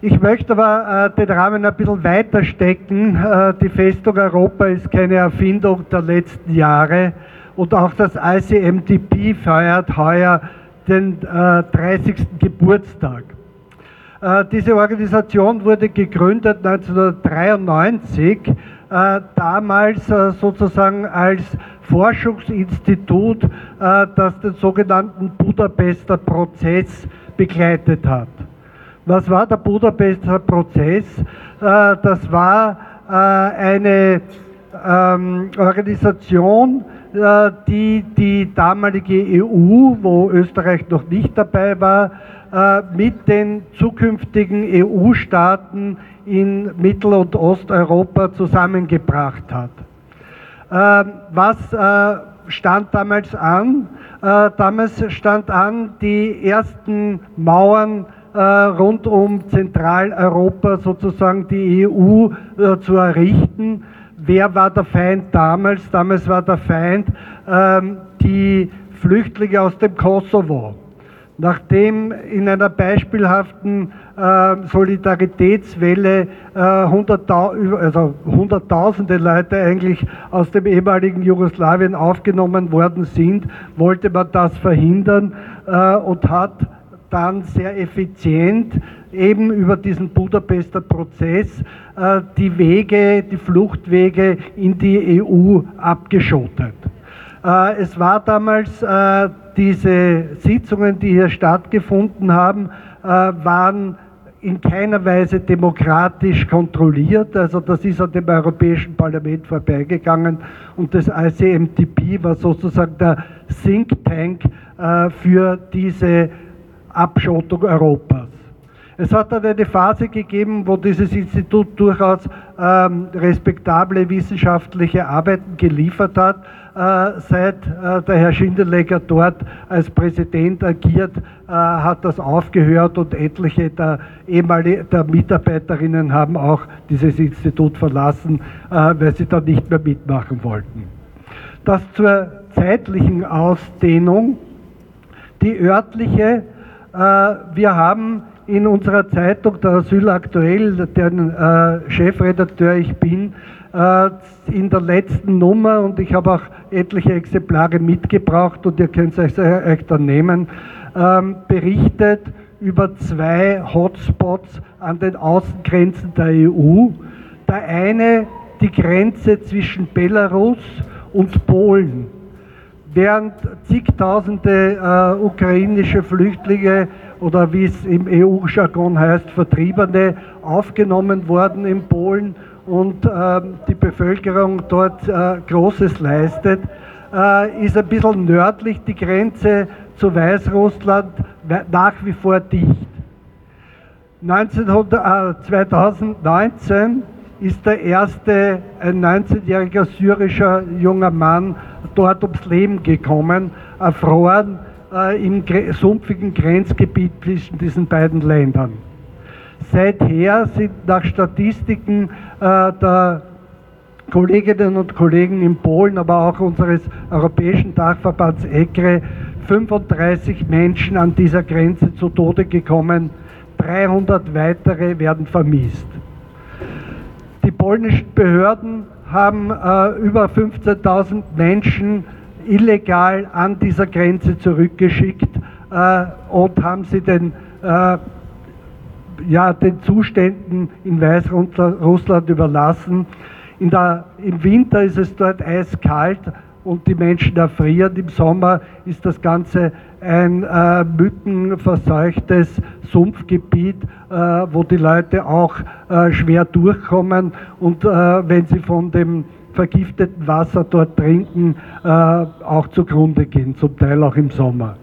Ich möchte aber äh, den Rahmen ein bisschen weiter stecken. Äh, die Festung Europa ist keine Erfindung der letzten Jahre und auch das ICMDP feiert heuer den äh, 30. Geburtstag. Äh, diese Organisation wurde gegründet 1993, äh, damals äh, sozusagen als Forschungsinstitut, äh, das den sogenannten Budapester Prozess begleitet hat. Was war der Budapester Prozess? Äh, Das war eine ähm, Organisation, äh, die die damalige EU, wo Österreich noch nicht dabei war, äh, mit den zukünftigen EU-Staaten in Mittel- und Osteuropa zusammengebracht hat. Ähm, Was äh, stand damals an? Äh, Damals stand an, die ersten Mauern rund um Zentraleuropa, sozusagen die EU, zu errichten. Wer war der Feind damals? Damals war der Feind ähm, die Flüchtlinge aus dem Kosovo. Nachdem in einer beispielhaften äh, Solidaritätswelle äh, also hunderttausende Leute eigentlich aus dem ehemaligen Jugoslawien aufgenommen worden sind, wollte man das verhindern äh, und hat dann sehr effizient eben über diesen Budapester Prozess äh, die Wege, die Fluchtwege in die EU abgeschottet. Äh, Es war damals, äh, diese Sitzungen, die hier stattgefunden haben, waren in keiner Weise demokratisch kontrolliert. Also das ist an dem Europäischen Parlament vorbeigegangen und das ICMTP war sozusagen der Think Tank für diese Abschottung Europas. Es hat dann eine Phase gegeben, wo dieses Institut durchaus ähm, respektable wissenschaftliche Arbeiten geliefert hat. Äh, seit äh, der Herr Schindeleger dort als Präsident agiert, äh, hat das aufgehört und etliche der ehemaligen der Mitarbeiterinnen haben auch dieses Institut verlassen, äh, weil sie da nicht mehr mitmachen wollten. Das zur zeitlichen Ausdehnung. Die örtliche, äh, wir haben in unserer Zeitung, der Asyl aktuell, deren äh, Chefredakteur ich bin, äh, in der letzten Nummer, und ich habe auch etliche Exemplare mitgebracht und ihr könnt es euch dann nehmen, ähm, berichtet über zwei Hotspots an den Außengrenzen der EU. Der eine die Grenze zwischen Belarus und Polen während zigtausende äh, ukrainische Flüchtlinge oder wie es im EU-Jargon heißt, Vertriebene aufgenommen worden in Polen und ähm, die Bevölkerung dort äh, Großes leistet, äh, ist ein bisschen nördlich die Grenze zu Weißrussland we- nach wie vor dicht. 1900, äh, 2019 ist der erste, ein 19-jähriger syrischer junger Mann dort ums Leben gekommen, erfroren äh, im sumpfigen Grenzgebiet zwischen diesen beiden Ländern. Seither sind nach Statistiken äh, der Kolleginnen und Kollegen in Polen, aber auch unseres europäischen Dachverbands ECRE 35 Menschen an dieser Grenze zu Tode gekommen. 300 weitere werden vermisst. Die polnischen Behörden haben äh, über 15.000 Menschen illegal an dieser Grenze zurückgeschickt äh, und haben sie den, äh, ja, den Zuständen in Weißrussland überlassen. In der, Im Winter ist es dort eiskalt und die Menschen erfrieren. Im Sommer ist das Ganze ein äh, mückenverseuchtes Sumpfgebiet, äh, wo die Leute auch äh, schwer durchkommen und äh, wenn sie von dem vergifteten Wasser dort trinken, äh, auch zugrunde gehen, zum Teil auch im Sommer.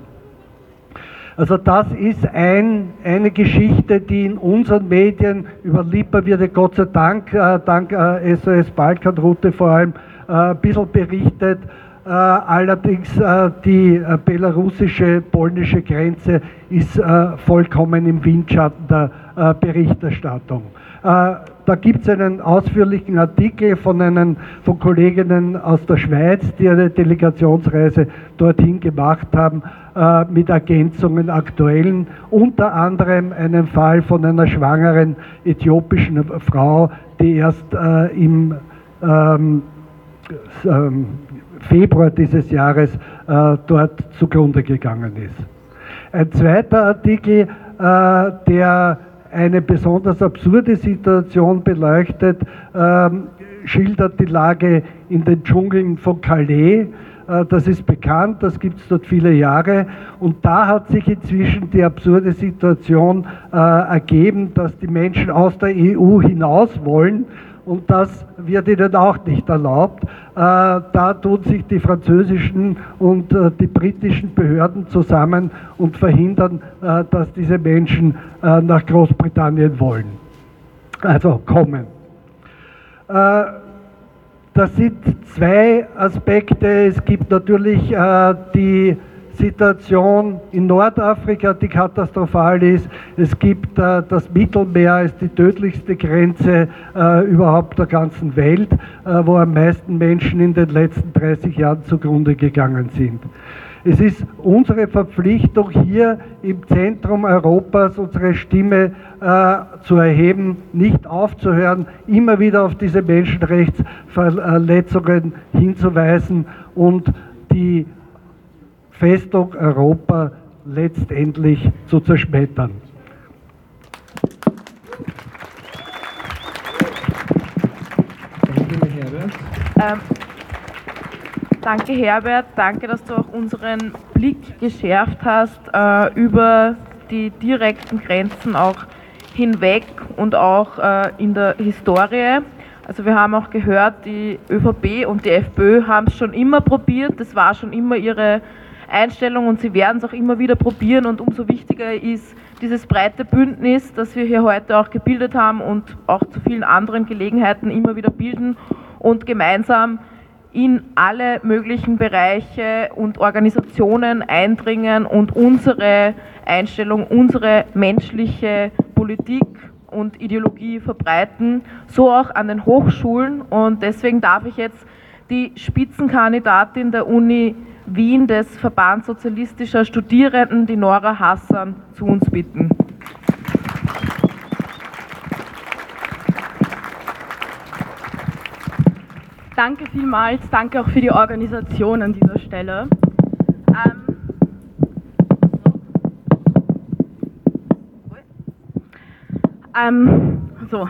Also das ist ein, eine Geschichte, die in unseren Medien überliefert wird, Gott sei Dank, äh, dank äh, SOS Balkanroute vor allem, äh, ein bisschen berichtet. Äh, allerdings äh, die äh, belarussische, polnische Grenze ist äh, vollkommen im Windschatten der Berichterstattung. Da gibt es einen ausführlichen Artikel von, einen, von Kolleginnen aus der Schweiz, die eine Delegationsreise dorthin gemacht haben, äh, mit Ergänzungen aktuellen, unter anderem einen Fall von einer schwangeren äthiopischen Frau, die erst äh, im ähm, ähm, Februar dieses Jahres äh, dort zugrunde gegangen ist. Ein zweiter Artikel, äh, der eine besonders absurde Situation beleuchtet, ähm, schildert die Lage in den Dschungeln von Calais. Äh, das ist bekannt, das gibt es dort viele Jahre. Und da hat sich inzwischen die absurde Situation äh, ergeben, dass die Menschen aus der EU hinaus wollen und das wird ihnen auch nicht erlaubt. Äh, da tun sich die französischen und äh, die britischen Behörden zusammen und verhindern, äh, dass diese Menschen nach Großbritannien wollen. Also kommen. Das sind zwei Aspekte. Es gibt natürlich die Situation in Nordafrika, die katastrophal ist. Es gibt äh, das Mittelmeer, ist die tödlichste Grenze äh, überhaupt der ganzen Welt, äh, wo am meisten Menschen in den letzten 30 Jahren zugrunde gegangen sind. Es ist unsere Verpflichtung, hier im Zentrum Europas unsere Stimme äh, zu erheben, nicht aufzuhören, immer wieder auf diese Menschenrechtsverletzungen hinzuweisen und die Festung Europa letztendlich zu zerschmettern. Danke, Herbert. Ähm, danke, Herbert. Danke, dass du auch unseren Blick geschärft hast äh, über die direkten Grenzen auch hinweg und auch äh, in der Historie. Also wir haben auch gehört, die ÖVP und die FPÖ haben es schon immer probiert, das war schon immer ihre Einstellung und sie werden es auch immer wieder probieren und umso wichtiger ist dieses breite Bündnis, das wir hier heute auch gebildet haben und auch zu vielen anderen Gelegenheiten immer wieder bilden und gemeinsam in alle möglichen Bereiche und Organisationen eindringen und unsere Einstellung, unsere menschliche Politik und Ideologie verbreiten, so auch an den Hochschulen. Und deswegen darf ich jetzt die Spitzenkandidatin der Uni Wien des Verbands Sozialistischer Studierenden, die Nora Hassan, zu uns bitten. Danke vielmals, danke auch für die Organisation an dieser Stelle. Ähm, ähm, so.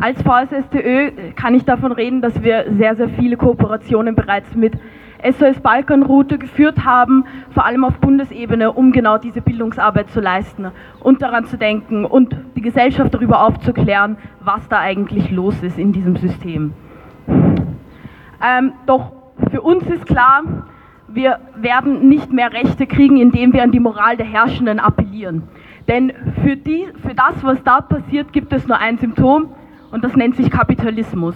Als VSSTÖ kann ich davon reden, dass wir sehr, sehr viele Kooperationen bereits mit SOS Balkanroute geführt haben, vor allem auf Bundesebene, um genau diese Bildungsarbeit zu leisten und daran zu denken und die Gesellschaft darüber aufzuklären, was da eigentlich los ist in diesem System. Ähm, doch für uns ist klar, wir werden nicht mehr Rechte kriegen, indem wir an die Moral der Herrschenden appellieren. Denn für, die, für das, was da passiert, gibt es nur ein Symptom und das nennt sich Kapitalismus.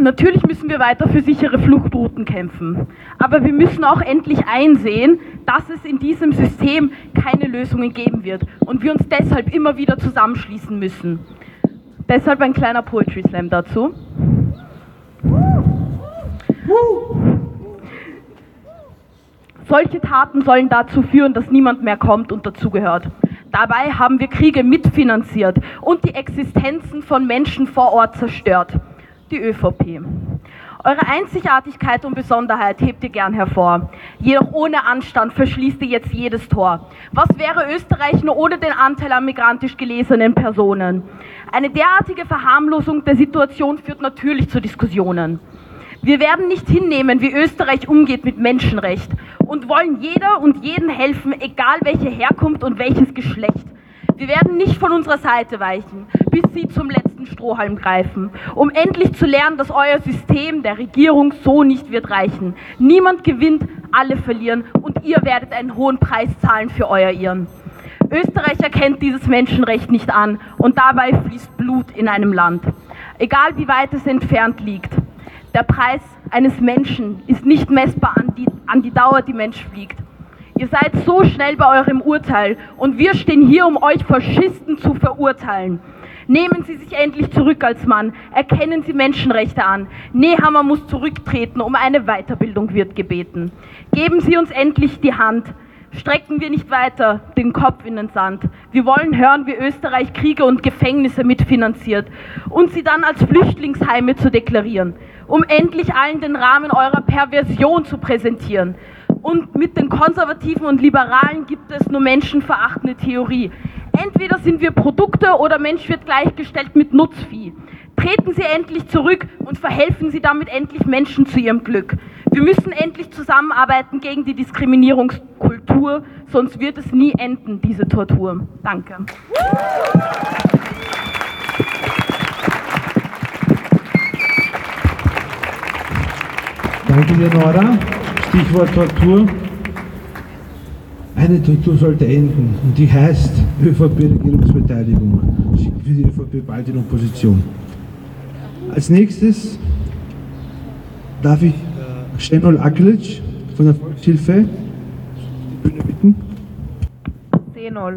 Natürlich müssen wir weiter für sichere Fluchtrouten kämpfen, aber wir müssen auch endlich einsehen, dass es in diesem System keine Lösungen geben wird und wir uns deshalb immer wieder zusammenschließen müssen. Deshalb ein kleiner Poetry Slam dazu. Solche Taten sollen dazu führen, dass niemand mehr kommt und dazugehört. Dabei haben wir Kriege mitfinanziert und die Existenzen von Menschen vor Ort zerstört. Die ÖVP. Eure Einzigartigkeit und Besonderheit hebt ihr gern hervor. Jedoch ohne Anstand verschließt ihr jetzt jedes Tor. Was wäre Österreich nur ohne den Anteil an migrantisch gelesenen Personen? Eine derartige Verharmlosung der Situation führt natürlich zu Diskussionen. Wir werden nicht hinnehmen, wie Österreich umgeht mit Menschenrecht und wollen jeder und jeden helfen, egal welche Herkunft und welches Geschlecht. Wir werden nicht von unserer Seite weichen, bis sie zum letzten Strohhalm greifen, um endlich zu lernen, dass euer System der Regierung so nicht wird reichen. Niemand gewinnt, alle verlieren und ihr werdet einen hohen Preis zahlen für euer Irren. Österreich erkennt dieses Menschenrecht nicht an und dabei fließt Blut in einem Land, egal wie weit es entfernt liegt. Der Preis eines Menschen ist nicht messbar an die, an die Dauer, die Mensch fliegt. Ihr seid so schnell bei eurem Urteil und wir stehen hier, um euch Faschisten zu verurteilen. Nehmen Sie sich endlich zurück als Mann, erkennen Sie Menschenrechte an. Nehammer muss zurücktreten, um eine Weiterbildung wird gebeten. Geben Sie uns endlich die Hand. Strecken wir nicht weiter den Kopf in den Sand. Wir wollen hören, wie Österreich Kriege und Gefängnisse mitfinanziert und sie dann als Flüchtlingsheime zu deklarieren, um endlich allen den Rahmen eurer Perversion zu präsentieren. Und mit den Konservativen und Liberalen gibt es nur menschenverachtende Theorie. Entweder sind wir Produkte oder Mensch wird gleichgestellt mit Nutzvieh. Treten Sie endlich zurück und verhelfen Sie damit endlich Menschen zu ihrem Glück. Wir müssen endlich zusammenarbeiten gegen die Diskriminierungskultur, sonst wird es nie enden, diese Tortur. Danke. Danke dir, Nora. Stichwort Tortur. Eine Tortur sollte enden und die heißt ÖVP-Regierungsbeteiligung. Schicken wir die ÖVP bald in Opposition. Als nächstes darf ich äh, Shenol Aklic von der Volkshilfe die Bühne bitten. C0.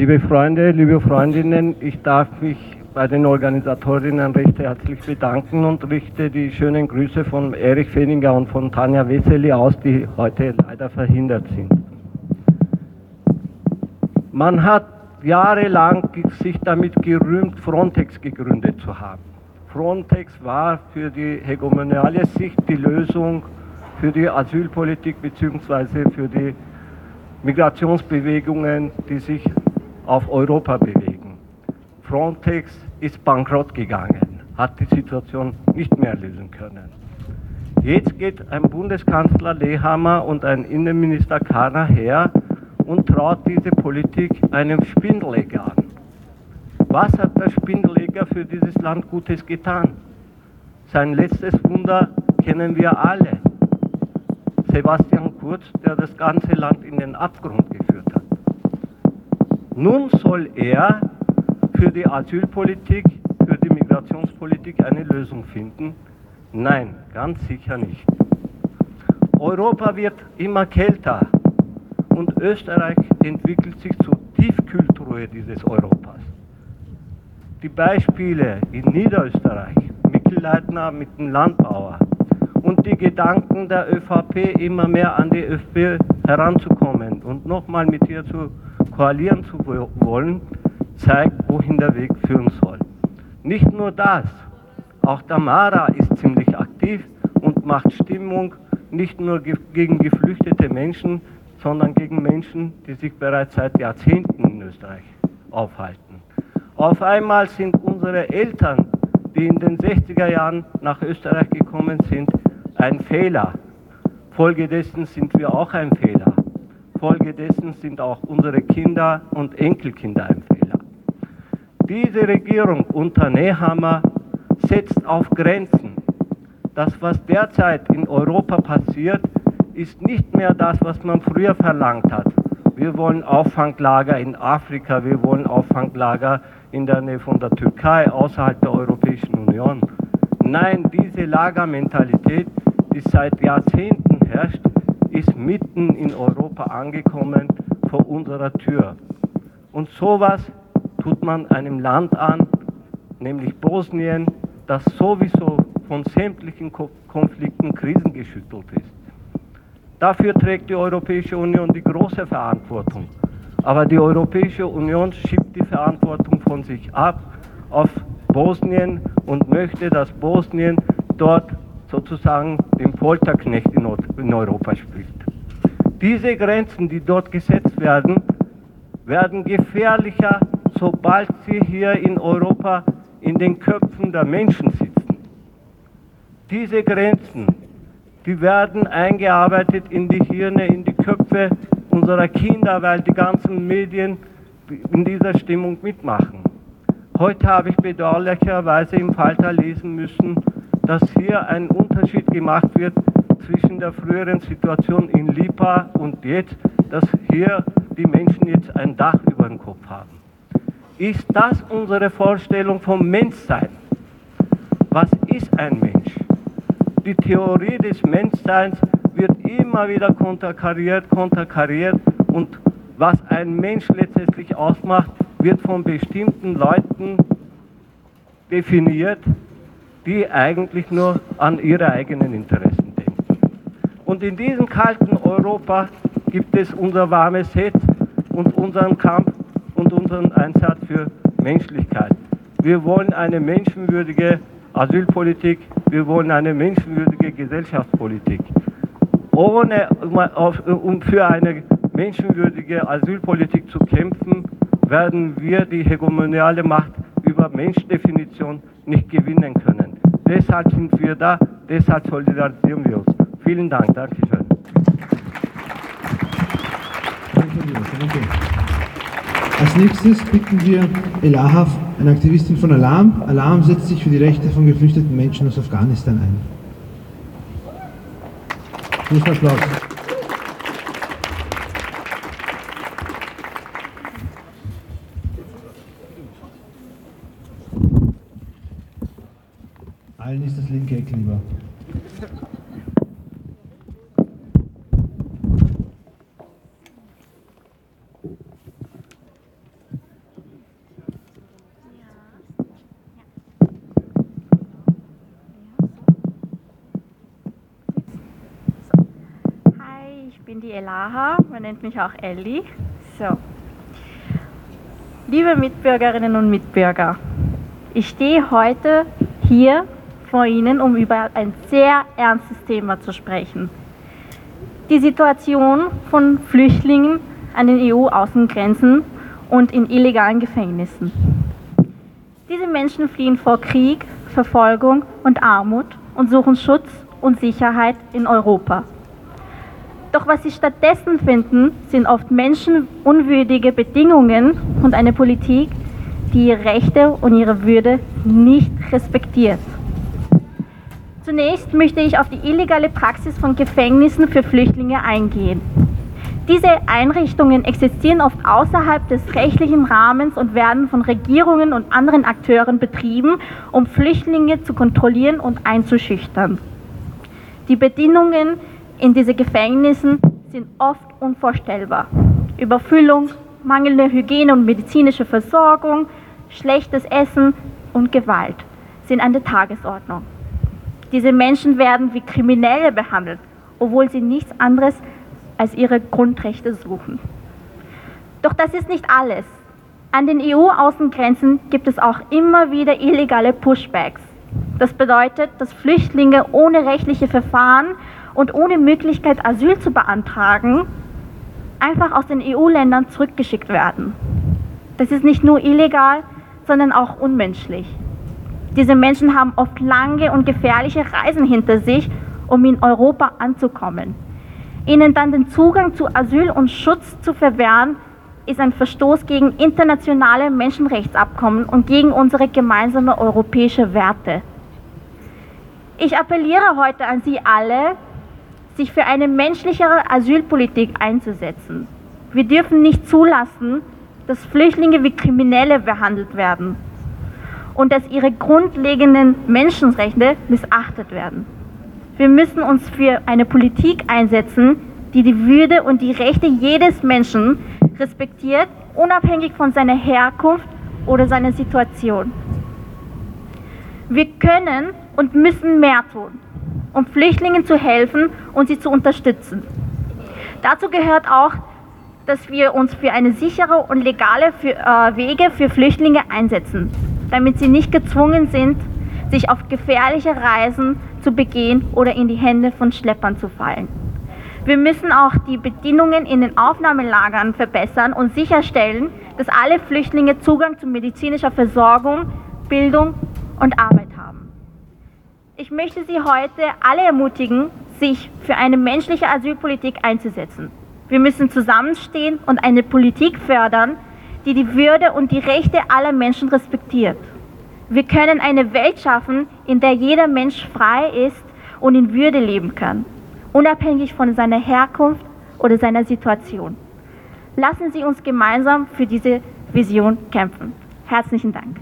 Liebe Freunde, liebe Freundinnen, ich darf mich bei den Organisatorinnen recht herzlich bedanken und richte die schönen Grüße von Erich Feninger und von Tanja Wesseli aus, die heute leider verhindert sind. Man hat jahrelang sich damit gerühmt, Frontex gegründet zu haben. Frontex war für die hegemoniale Sicht die Lösung für die Asylpolitik bzw. für die Migrationsbewegungen, die sich auf Europa bewegen. Frontex ist bankrott gegangen, hat die Situation nicht mehr lösen können. Jetzt geht ein Bundeskanzler Lehammer und ein Innenminister Kahner her und traut diese Politik einem Spindelegger an. Was hat der Spindelegger für dieses Land Gutes getan? Sein letztes Wunder kennen wir alle. Sebastian Kurz, der das ganze Land in den Abgrund geführt hat. Nun soll er für die Asylpolitik, für die Migrationspolitik eine Lösung finden? Nein, ganz sicher nicht. Europa wird immer kälter und Österreich entwickelt sich zur Tiefkühltruhe dieses Europas. Die Beispiele in Niederösterreich, Mikkel Leitner mit dem Landbauer und die Gedanken der ÖVP immer mehr an die ÖVP heranzukommen und nochmal mit ihr zu koalieren zu wollen, zeigt, wohin der Weg führen soll. Nicht nur das, auch der Mara ist ziemlich aktiv und macht Stimmung nicht nur gegen geflüchtete Menschen, sondern gegen Menschen, die sich bereits seit Jahrzehnten in Österreich aufhalten. Auf einmal sind unsere Eltern, die in den 60er Jahren nach Österreich gekommen sind, ein Fehler. Folgedessen sind wir auch ein Fehler. Folgedessen sind auch unsere Kinder und Enkelkinder ein Fehler. Diese Regierung unter Nehammer setzt auf Grenzen. Das, was derzeit in Europa passiert, ist nicht mehr das, was man früher verlangt hat. Wir wollen Auffanglager in Afrika, wir wollen Auffanglager in der Nähe von der Türkei, außerhalb der Europäischen Union. Nein, diese Lagermentalität, die seit Jahrzehnten herrscht, ist mitten in Europa angekommen, vor unserer Tür. Und sowas tut man einem Land an, nämlich Bosnien, das sowieso von sämtlichen Konflikten, Krisen geschüttelt ist. Dafür trägt die Europäische Union die große Verantwortung. Aber die Europäische Union schiebt die Verantwortung von sich ab auf Bosnien und möchte, dass Bosnien dort sozusagen den Folterknecht in Europa spielt. Diese Grenzen, die dort gesetzt werden, werden gefährlicher, sobald sie hier in Europa in den Köpfen der Menschen sitzen. Diese Grenzen, die werden eingearbeitet in die Hirne, in die Köpfe unserer Kinder, weil die ganzen Medien in dieser Stimmung mitmachen. Heute habe ich bedauerlicherweise im Falter lesen müssen, dass hier ein Unterschied gemacht wird zwischen der früheren Situation in Lipa und jetzt, dass hier die Menschen jetzt ein Dach über dem Kopf haben. Ist das unsere Vorstellung vom Menschsein? Was ist ein Mensch? Die Theorie des Menschseins wird immer wieder konterkariert, konterkariert und was ein Mensch letztendlich ausmacht, wird von bestimmten Leuten definiert, die eigentlich nur an ihre eigenen Interessen denken. Und in diesem kalten Europa gibt es unser warmes Herz und unseren Kampf und unseren Einsatz für Menschlichkeit. Wir wollen eine menschenwürdige Asylpolitik, wir wollen eine menschenwürdige Gesellschaftspolitik. Ohne, um für eine menschenwürdige Asylpolitik zu kämpfen, werden wir die hegemoniale Macht über Menschdefinition nicht gewinnen können. Deshalb sind wir da, deshalb solidarisieren wir uns. Vielen Dank, Dankeschön. Als nächstes bitten wir Elahaf, eine Aktivistin von Alarm. Alarm setzt sich für die Rechte von geflüchteten Menschen aus Afghanistan ein. Großen Applaus. Allen ist das linke Eck lieber. Bin die Elaha, man nennt mich auch Elli. So. Liebe Mitbürgerinnen und Mitbürger, ich stehe heute hier vor Ihnen, um über ein sehr ernstes Thema zu sprechen. Die Situation von Flüchtlingen an den EU-Außengrenzen und in illegalen Gefängnissen. Diese Menschen fliehen vor Krieg, Verfolgung und Armut und suchen Schutz und Sicherheit in Europa. Doch was sie stattdessen finden, sind oft menschenunwürdige Bedingungen und eine Politik, die ihre Rechte und ihre Würde nicht respektiert. Zunächst möchte ich auf die illegale Praxis von Gefängnissen für Flüchtlinge eingehen. Diese Einrichtungen existieren oft außerhalb des rechtlichen Rahmens und werden von Regierungen und anderen Akteuren betrieben, um Flüchtlinge zu kontrollieren und einzuschüchtern. Die Bedingungen in diesen Gefängnissen sind oft unvorstellbar. Überfüllung, mangelnde Hygiene und medizinische Versorgung, schlechtes Essen und Gewalt sind an der Tagesordnung. Diese Menschen werden wie Kriminelle behandelt, obwohl sie nichts anderes als ihre Grundrechte suchen. Doch das ist nicht alles. An den EU-Außengrenzen gibt es auch immer wieder illegale Pushbacks. Das bedeutet, dass Flüchtlinge ohne rechtliche Verfahren und ohne Möglichkeit, Asyl zu beantragen, einfach aus den EU-Ländern zurückgeschickt werden. Das ist nicht nur illegal, sondern auch unmenschlich. Diese Menschen haben oft lange und gefährliche Reisen hinter sich, um in Europa anzukommen. Ihnen dann den Zugang zu Asyl und Schutz zu verwehren, ist ein Verstoß gegen internationale Menschenrechtsabkommen und gegen unsere gemeinsamen europäischen Werte. Ich appelliere heute an Sie alle, sich für eine menschlichere Asylpolitik einzusetzen. Wir dürfen nicht zulassen, dass Flüchtlinge wie Kriminelle behandelt werden und dass ihre grundlegenden Menschenrechte missachtet werden. Wir müssen uns für eine Politik einsetzen, die die Würde und die Rechte jedes Menschen respektiert, unabhängig von seiner Herkunft oder seiner Situation. Wir können und müssen mehr tun, um Flüchtlingen zu helfen und sie zu unterstützen. Dazu gehört auch, dass wir uns für eine sichere und legale äh, Wege für Flüchtlinge einsetzen, damit sie nicht gezwungen sind, sich auf gefährliche Reisen zu begehen oder in die Hände von Schleppern zu fallen. Wir müssen auch die Bedingungen in den Aufnahmelagern verbessern und sicherstellen, dass alle Flüchtlinge Zugang zu medizinischer Versorgung, Bildung und Arbeit haben. Ich möchte Sie heute alle ermutigen, sich für eine menschliche Asylpolitik einzusetzen. Wir müssen zusammenstehen und eine Politik fördern, die die Würde und die Rechte aller Menschen respektiert. Wir können eine Welt schaffen, in der jeder Mensch frei ist und in Würde leben kann, unabhängig von seiner Herkunft oder seiner Situation. Lassen Sie uns gemeinsam für diese Vision kämpfen. Herzlichen Dank.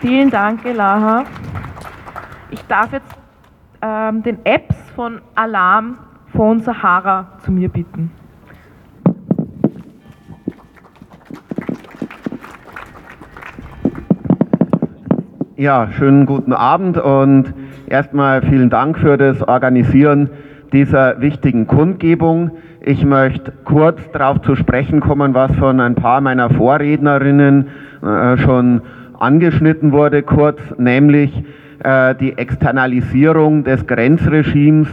Vielen Dank, Elaha. Ich darf jetzt ähm, den Apps von Alarm von Sahara zu mir bitten. Ja, schönen guten Abend und erstmal vielen Dank für das Organisieren dieser wichtigen Kundgebung. Ich möchte kurz darauf zu sprechen kommen, was von ein paar meiner Vorrednerinnen äh, schon angeschnitten wurde, kurz, nämlich äh, die Externalisierung des Grenzregimes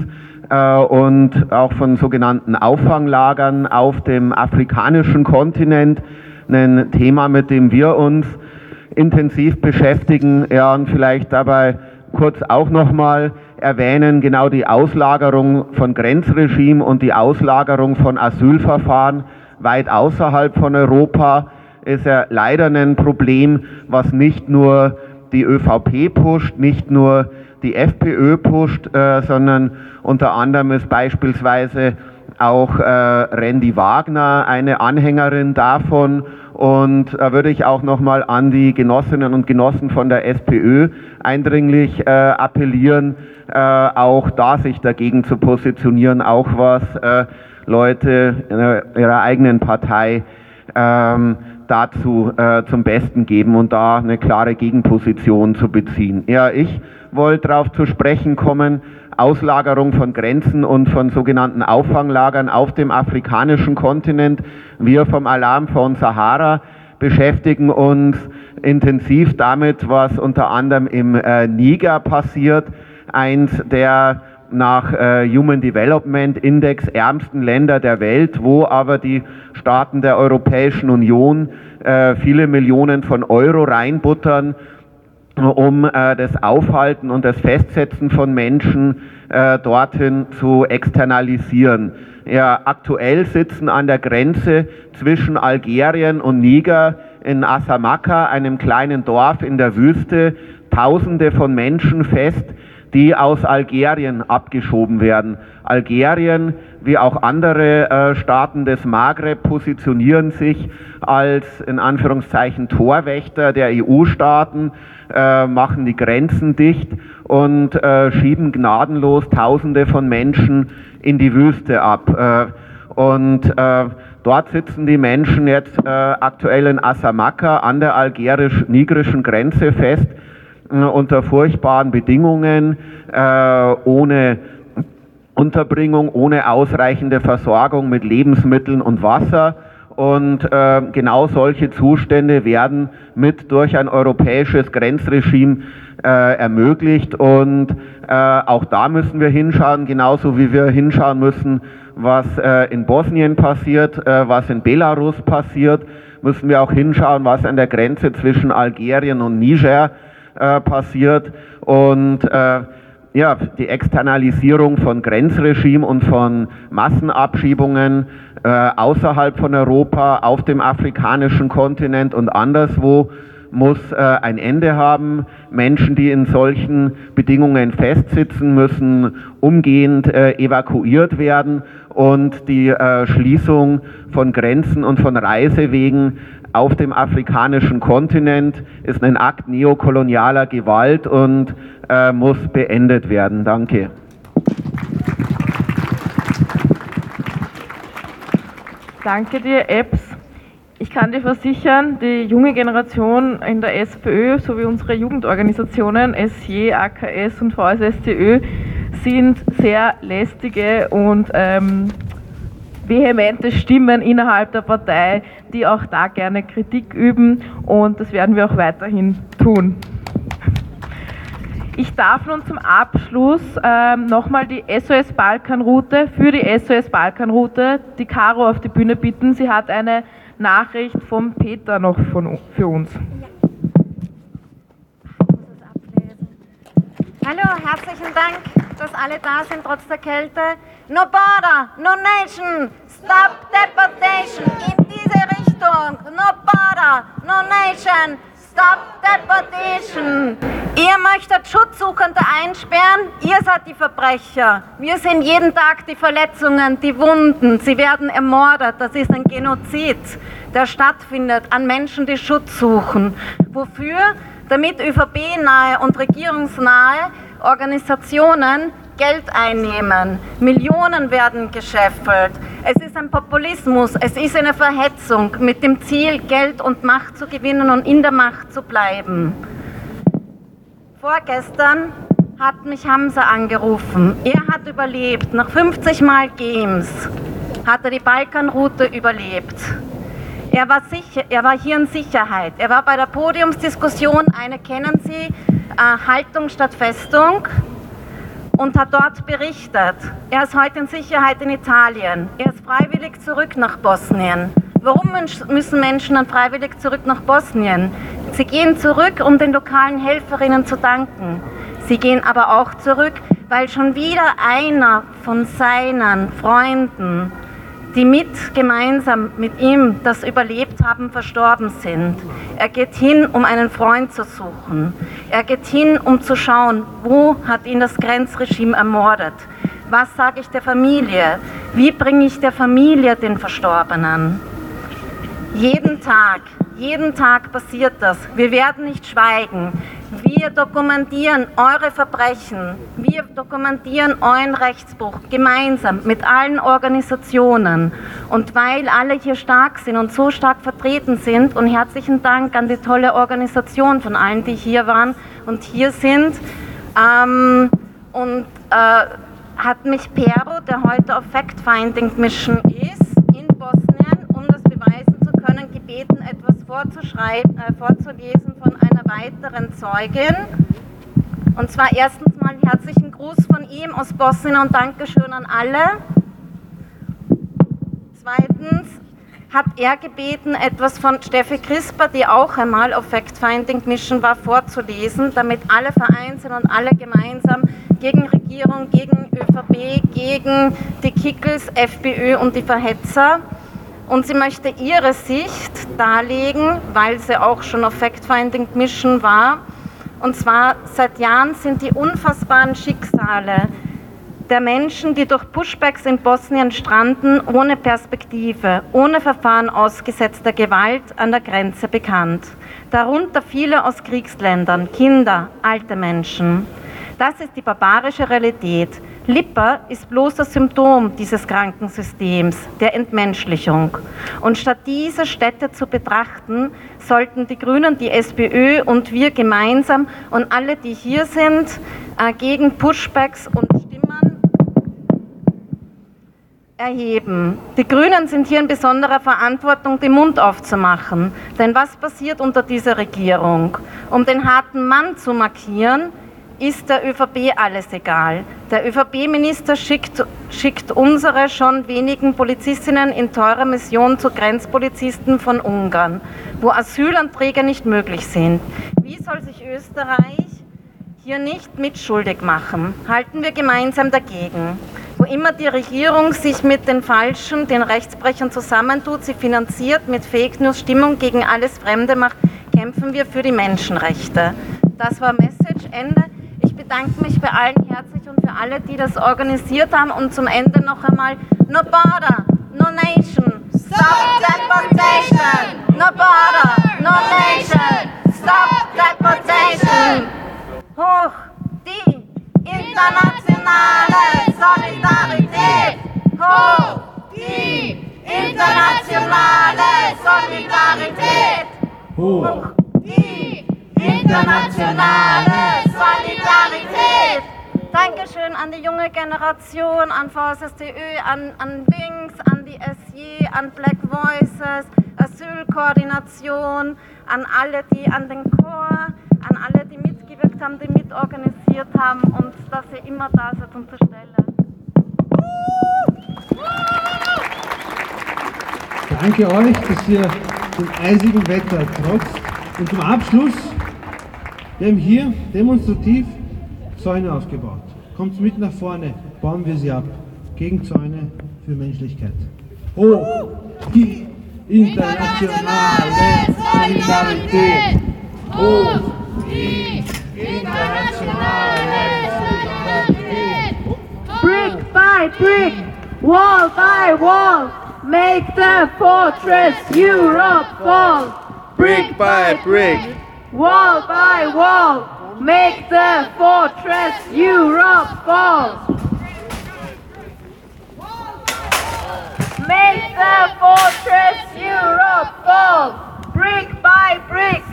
und auch von sogenannten Auffanglagern auf dem afrikanischen Kontinent. Ein Thema, mit dem wir uns intensiv beschäftigen. Ja, und vielleicht dabei kurz auch nochmal erwähnen, genau die Auslagerung von Grenzregime und die Auslagerung von Asylverfahren weit außerhalb von Europa ist ja leider ein Problem, was nicht nur die ÖVP pusht, nicht nur die FPÖ pusht, äh, sondern unter anderem ist beispielsweise auch äh, Randy Wagner eine Anhängerin davon. Und da würde ich auch nochmal an die Genossinnen und Genossen von der SPÖ eindringlich äh, appellieren, äh, auch da sich dagegen zu positionieren, auch was äh, Leute ihrer eigenen Partei ähm, dazu äh, zum Besten geben und da eine klare Gegenposition zu beziehen. Ja, ich wollte darauf zu sprechen kommen, Auslagerung von Grenzen und von sogenannten Auffanglagern auf dem afrikanischen Kontinent. Wir vom Alarmfonds Sahara beschäftigen uns intensiv damit, was unter anderem im äh, Niger passiert, eins der nach äh, Human Development Index ärmsten Länder der Welt, wo aber die Staaten der Europäischen Union äh, viele Millionen von Euro reinbuttern, um äh, das Aufhalten und das Festsetzen von Menschen äh, dorthin zu externalisieren. Ja, aktuell sitzen an der Grenze zwischen Algerien und Niger in Asamaka, einem kleinen Dorf in der Wüste, Tausende von Menschen fest, die aus Algerien abgeschoben werden. Algerien wie auch andere äh, Staaten des Maghreb positionieren sich als in Anführungszeichen Torwächter der EU-Staaten, äh, machen die Grenzen dicht und äh, schieben gnadenlos Tausende von Menschen in die Wüste ab. Äh, und äh, dort sitzen die Menschen jetzt äh, aktuell in Asamaka an der algerisch-nigrischen Grenze fest unter furchtbaren Bedingungen, ohne Unterbringung, ohne ausreichende Versorgung mit Lebensmitteln und Wasser. Und äh, genau solche Zustände werden mit durch ein europäisches Grenzregime äh, ermöglicht. Und äh, auch da müssen wir hinschauen, genauso wie wir hinschauen müssen, was äh, in Bosnien passiert, äh, was in Belarus passiert, müssen wir auch hinschauen, was an der Grenze zwischen Algerien und Niger äh, passiert. Und ja, die Externalisierung von Grenzregime und von Massenabschiebungen äh, außerhalb von Europa, auf dem afrikanischen Kontinent und anderswo muss äh, ein Ende haben. Menschen, die in solchen Bedingungen festsitzen, müssen umgehend äh, evakuiert werden und die äh, Schließung von Grenzen und von Reisewegen auf dem afrikanischen Kontinent ist ein Akt neokolonialer Gewalt und äh, muss beendet werden. Danke. Danke dir, Epps. Ich kann dir versichern, die junge Generation in der SPÖ sowie unsere Jugendorganisationen SJ, AKS und VSSTÖ sind sehr lästige und ähm, vehemente Stimmen innerhalb der Partei, die auch da gerne Kritik üben und das werden wir auch weiterhin tun. Ich darf nun zum Abschluss ähm, nochmal die SOS Balkanroute für die SOS Balkanroute, die Caro auf die Bühne bitten. Sie hat eine Nachricht vom Peter noch von, für uns. Hallo, herzlichen Dank, dass alle da sind trotz der Kälte. No border, no nation, stop deportation in diese Richtung. No border, no nation, stop deportation. Ihr möchtet Schutzsuchende einsperren, ihr seid die Verbrecher. Wir sehen jeden Tag die Verletzungen, die Wunden. Sie werden ermordet. Das ist ein Genozid, der stattfindet an Menschen, die Schutz suchen. Wofür? Damit ÖVP-nahe und regierungsnahe Organisationen Geld einnehmen. Millionen werden gescheffelt. Es ist ein Populismus, es ist eine Verhetzung mit dem Ziel, Geld und Macht zu gewinnen und in der Macht zu bleiben. Vorgestern hat mich Hamza angerufen. Er hat überlebt. Nach 50 Mal Games hat er die Balkanroute überlebt. Er war, sicher, er war hier in Sicherheit. Er war bei der Podiumsdiskussion, eine kennen Sie, äh, Haltung statt Festung, und hat dort berichtet. Er ist heute in Sicherheit in Italien. Er ist freiwillig zurück nach Bosnien. Warum müssen Menschen dann freiwillig zurück nach Bosnien? Sie gehen zurück, um den lokalen Helferinnen zu danken. Sie gehen aber auch zurück, weil schon wieder einer von seinen Freunden, die mit gemeinsam mit ihm das überlebt haben, verstorben sind. Er geht hin, um einen Freund zu suchen. Er geht hin, um zu schauen, wo hat ihn das Grenzregime ermordet. Was sage ich der Familie? Wie bringe ich der Familie den Verstorbenen? Jeden Tag jeden Tag passiert das. Wir werden nicht schweigen. Wir dokumentieren eure Verbrechen. Wir dokumentieren euren Rechtsbruch gemeinsam mit allen Organisationen. Und weil alle hier stark sind und so stark vertreten sind, und herzlichen Dank an die tolle Organisation von allen, die hier waren und hier sind. Ähm, und äh, hat mich Pero, der heute auf Fact-Finding Mission ist, in Bosnien, um das beweisen zu können, gebeten, etwas vorzuschreiben, äh, vorzulesen von einer weiteren Zeugin. Und zwar erstens mal herzlichen Gruß von ihm aus Bosnien und Dankeschön an alle. Zweitens hat er gebeten, etwas von Steffi Crisper, die auch einmal auf Fact-Finding Mission war, vorzulesen, damit alle vereint sind und alle gemeinsam gegen Regierung, gegen ÖVP, gegen die Kickels, FPÖ und die Verhetzer und sie möchte ihre Sicht darlegen, weil sie auch schon auf Fact-Finding Mission war. Und zwar seit Jahren sind die unfassbaren Schicksale der Menschen, die durch Pushbacks in Bosnien stranden, ohne Perspektive, ohne Verfahren ausgesetzter Gewalt an der Grenze bekannt. Darunter viele aus Kriegsländern, Kinder, alte Menschen. Das ist die barbarische Realität. Lipper ist bloß das Symptom dieses Krankensystems, der Entmenschlichung. Und statt diese Städte zu betrachten, sollten die Grünen, die SPÖ und wir gemeinsam und alle, die hier sind, äh, gegen Pushbacks und Stimmen erheben. Die Grünen sind hier in besonderer Verantwortung, den Mund aufzumachen. Denn was passiert unter dieser Regierung? Um den harten Mann zu markieren, ist der ÖVP alles egal. Der ÖVP-Minister schickt, schickt unsere schon wenigen Polizistinnen in teurer Mission zu Grenzpolizisten von Ungarn, wo Asylanträge nicht möglich sind. Wie soll sich Österreich hier nicht mitschuldig machen? Halten wir gemeinsam dagegen. Wo immer die Regierung sich mit den Falschen, den Rechtsbrechern zusammentut, sie finanziert, mit Fake News Stimmung gegen alles Fremde macht, kämpfen wir für die Menschenrechte. Das war Message, Ende bedanke mich bei allen herzlich und für alle, die das organisiert haben. Und zum Ende noch einmal, no border, no nation, stop deportation. No border, no nation, stop deportation. Hoch die internationale Solidarität. Hoch die internationale Solidarität. Hoch die internationale Solidarität. Dankeschön an die junge Generation, an VSSTÖ, an, an Dings, an die SJ, an Black Voices, Asylkoordination, an alle, die an den Chor, an alle, die mitgewirkt haben, die mitorganisiert haben und dass ihr immer da seid und zur Stelle. Danke euch, dass ihr dem eisigen Wetter trotzt. Und zum Abschluss, wir haben hier demonstrativ Zäune aufgebaut. Kommt mit nach vorne, bauen wir sie ab. Gegen Zäune für Menschlichkeit. Hoch die internationale Solidarität! Hoch die internationale Solidarität! Brick by brick, wall by wall, make the fortress Europe fall. Brick by brick, Wall by wall, make the fortress Europe fall. Make the fortress Europe fall. Brick by brick,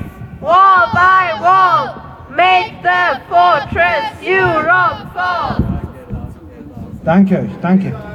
wall by wall, make the fortress Europe fall. Danke euch, danke.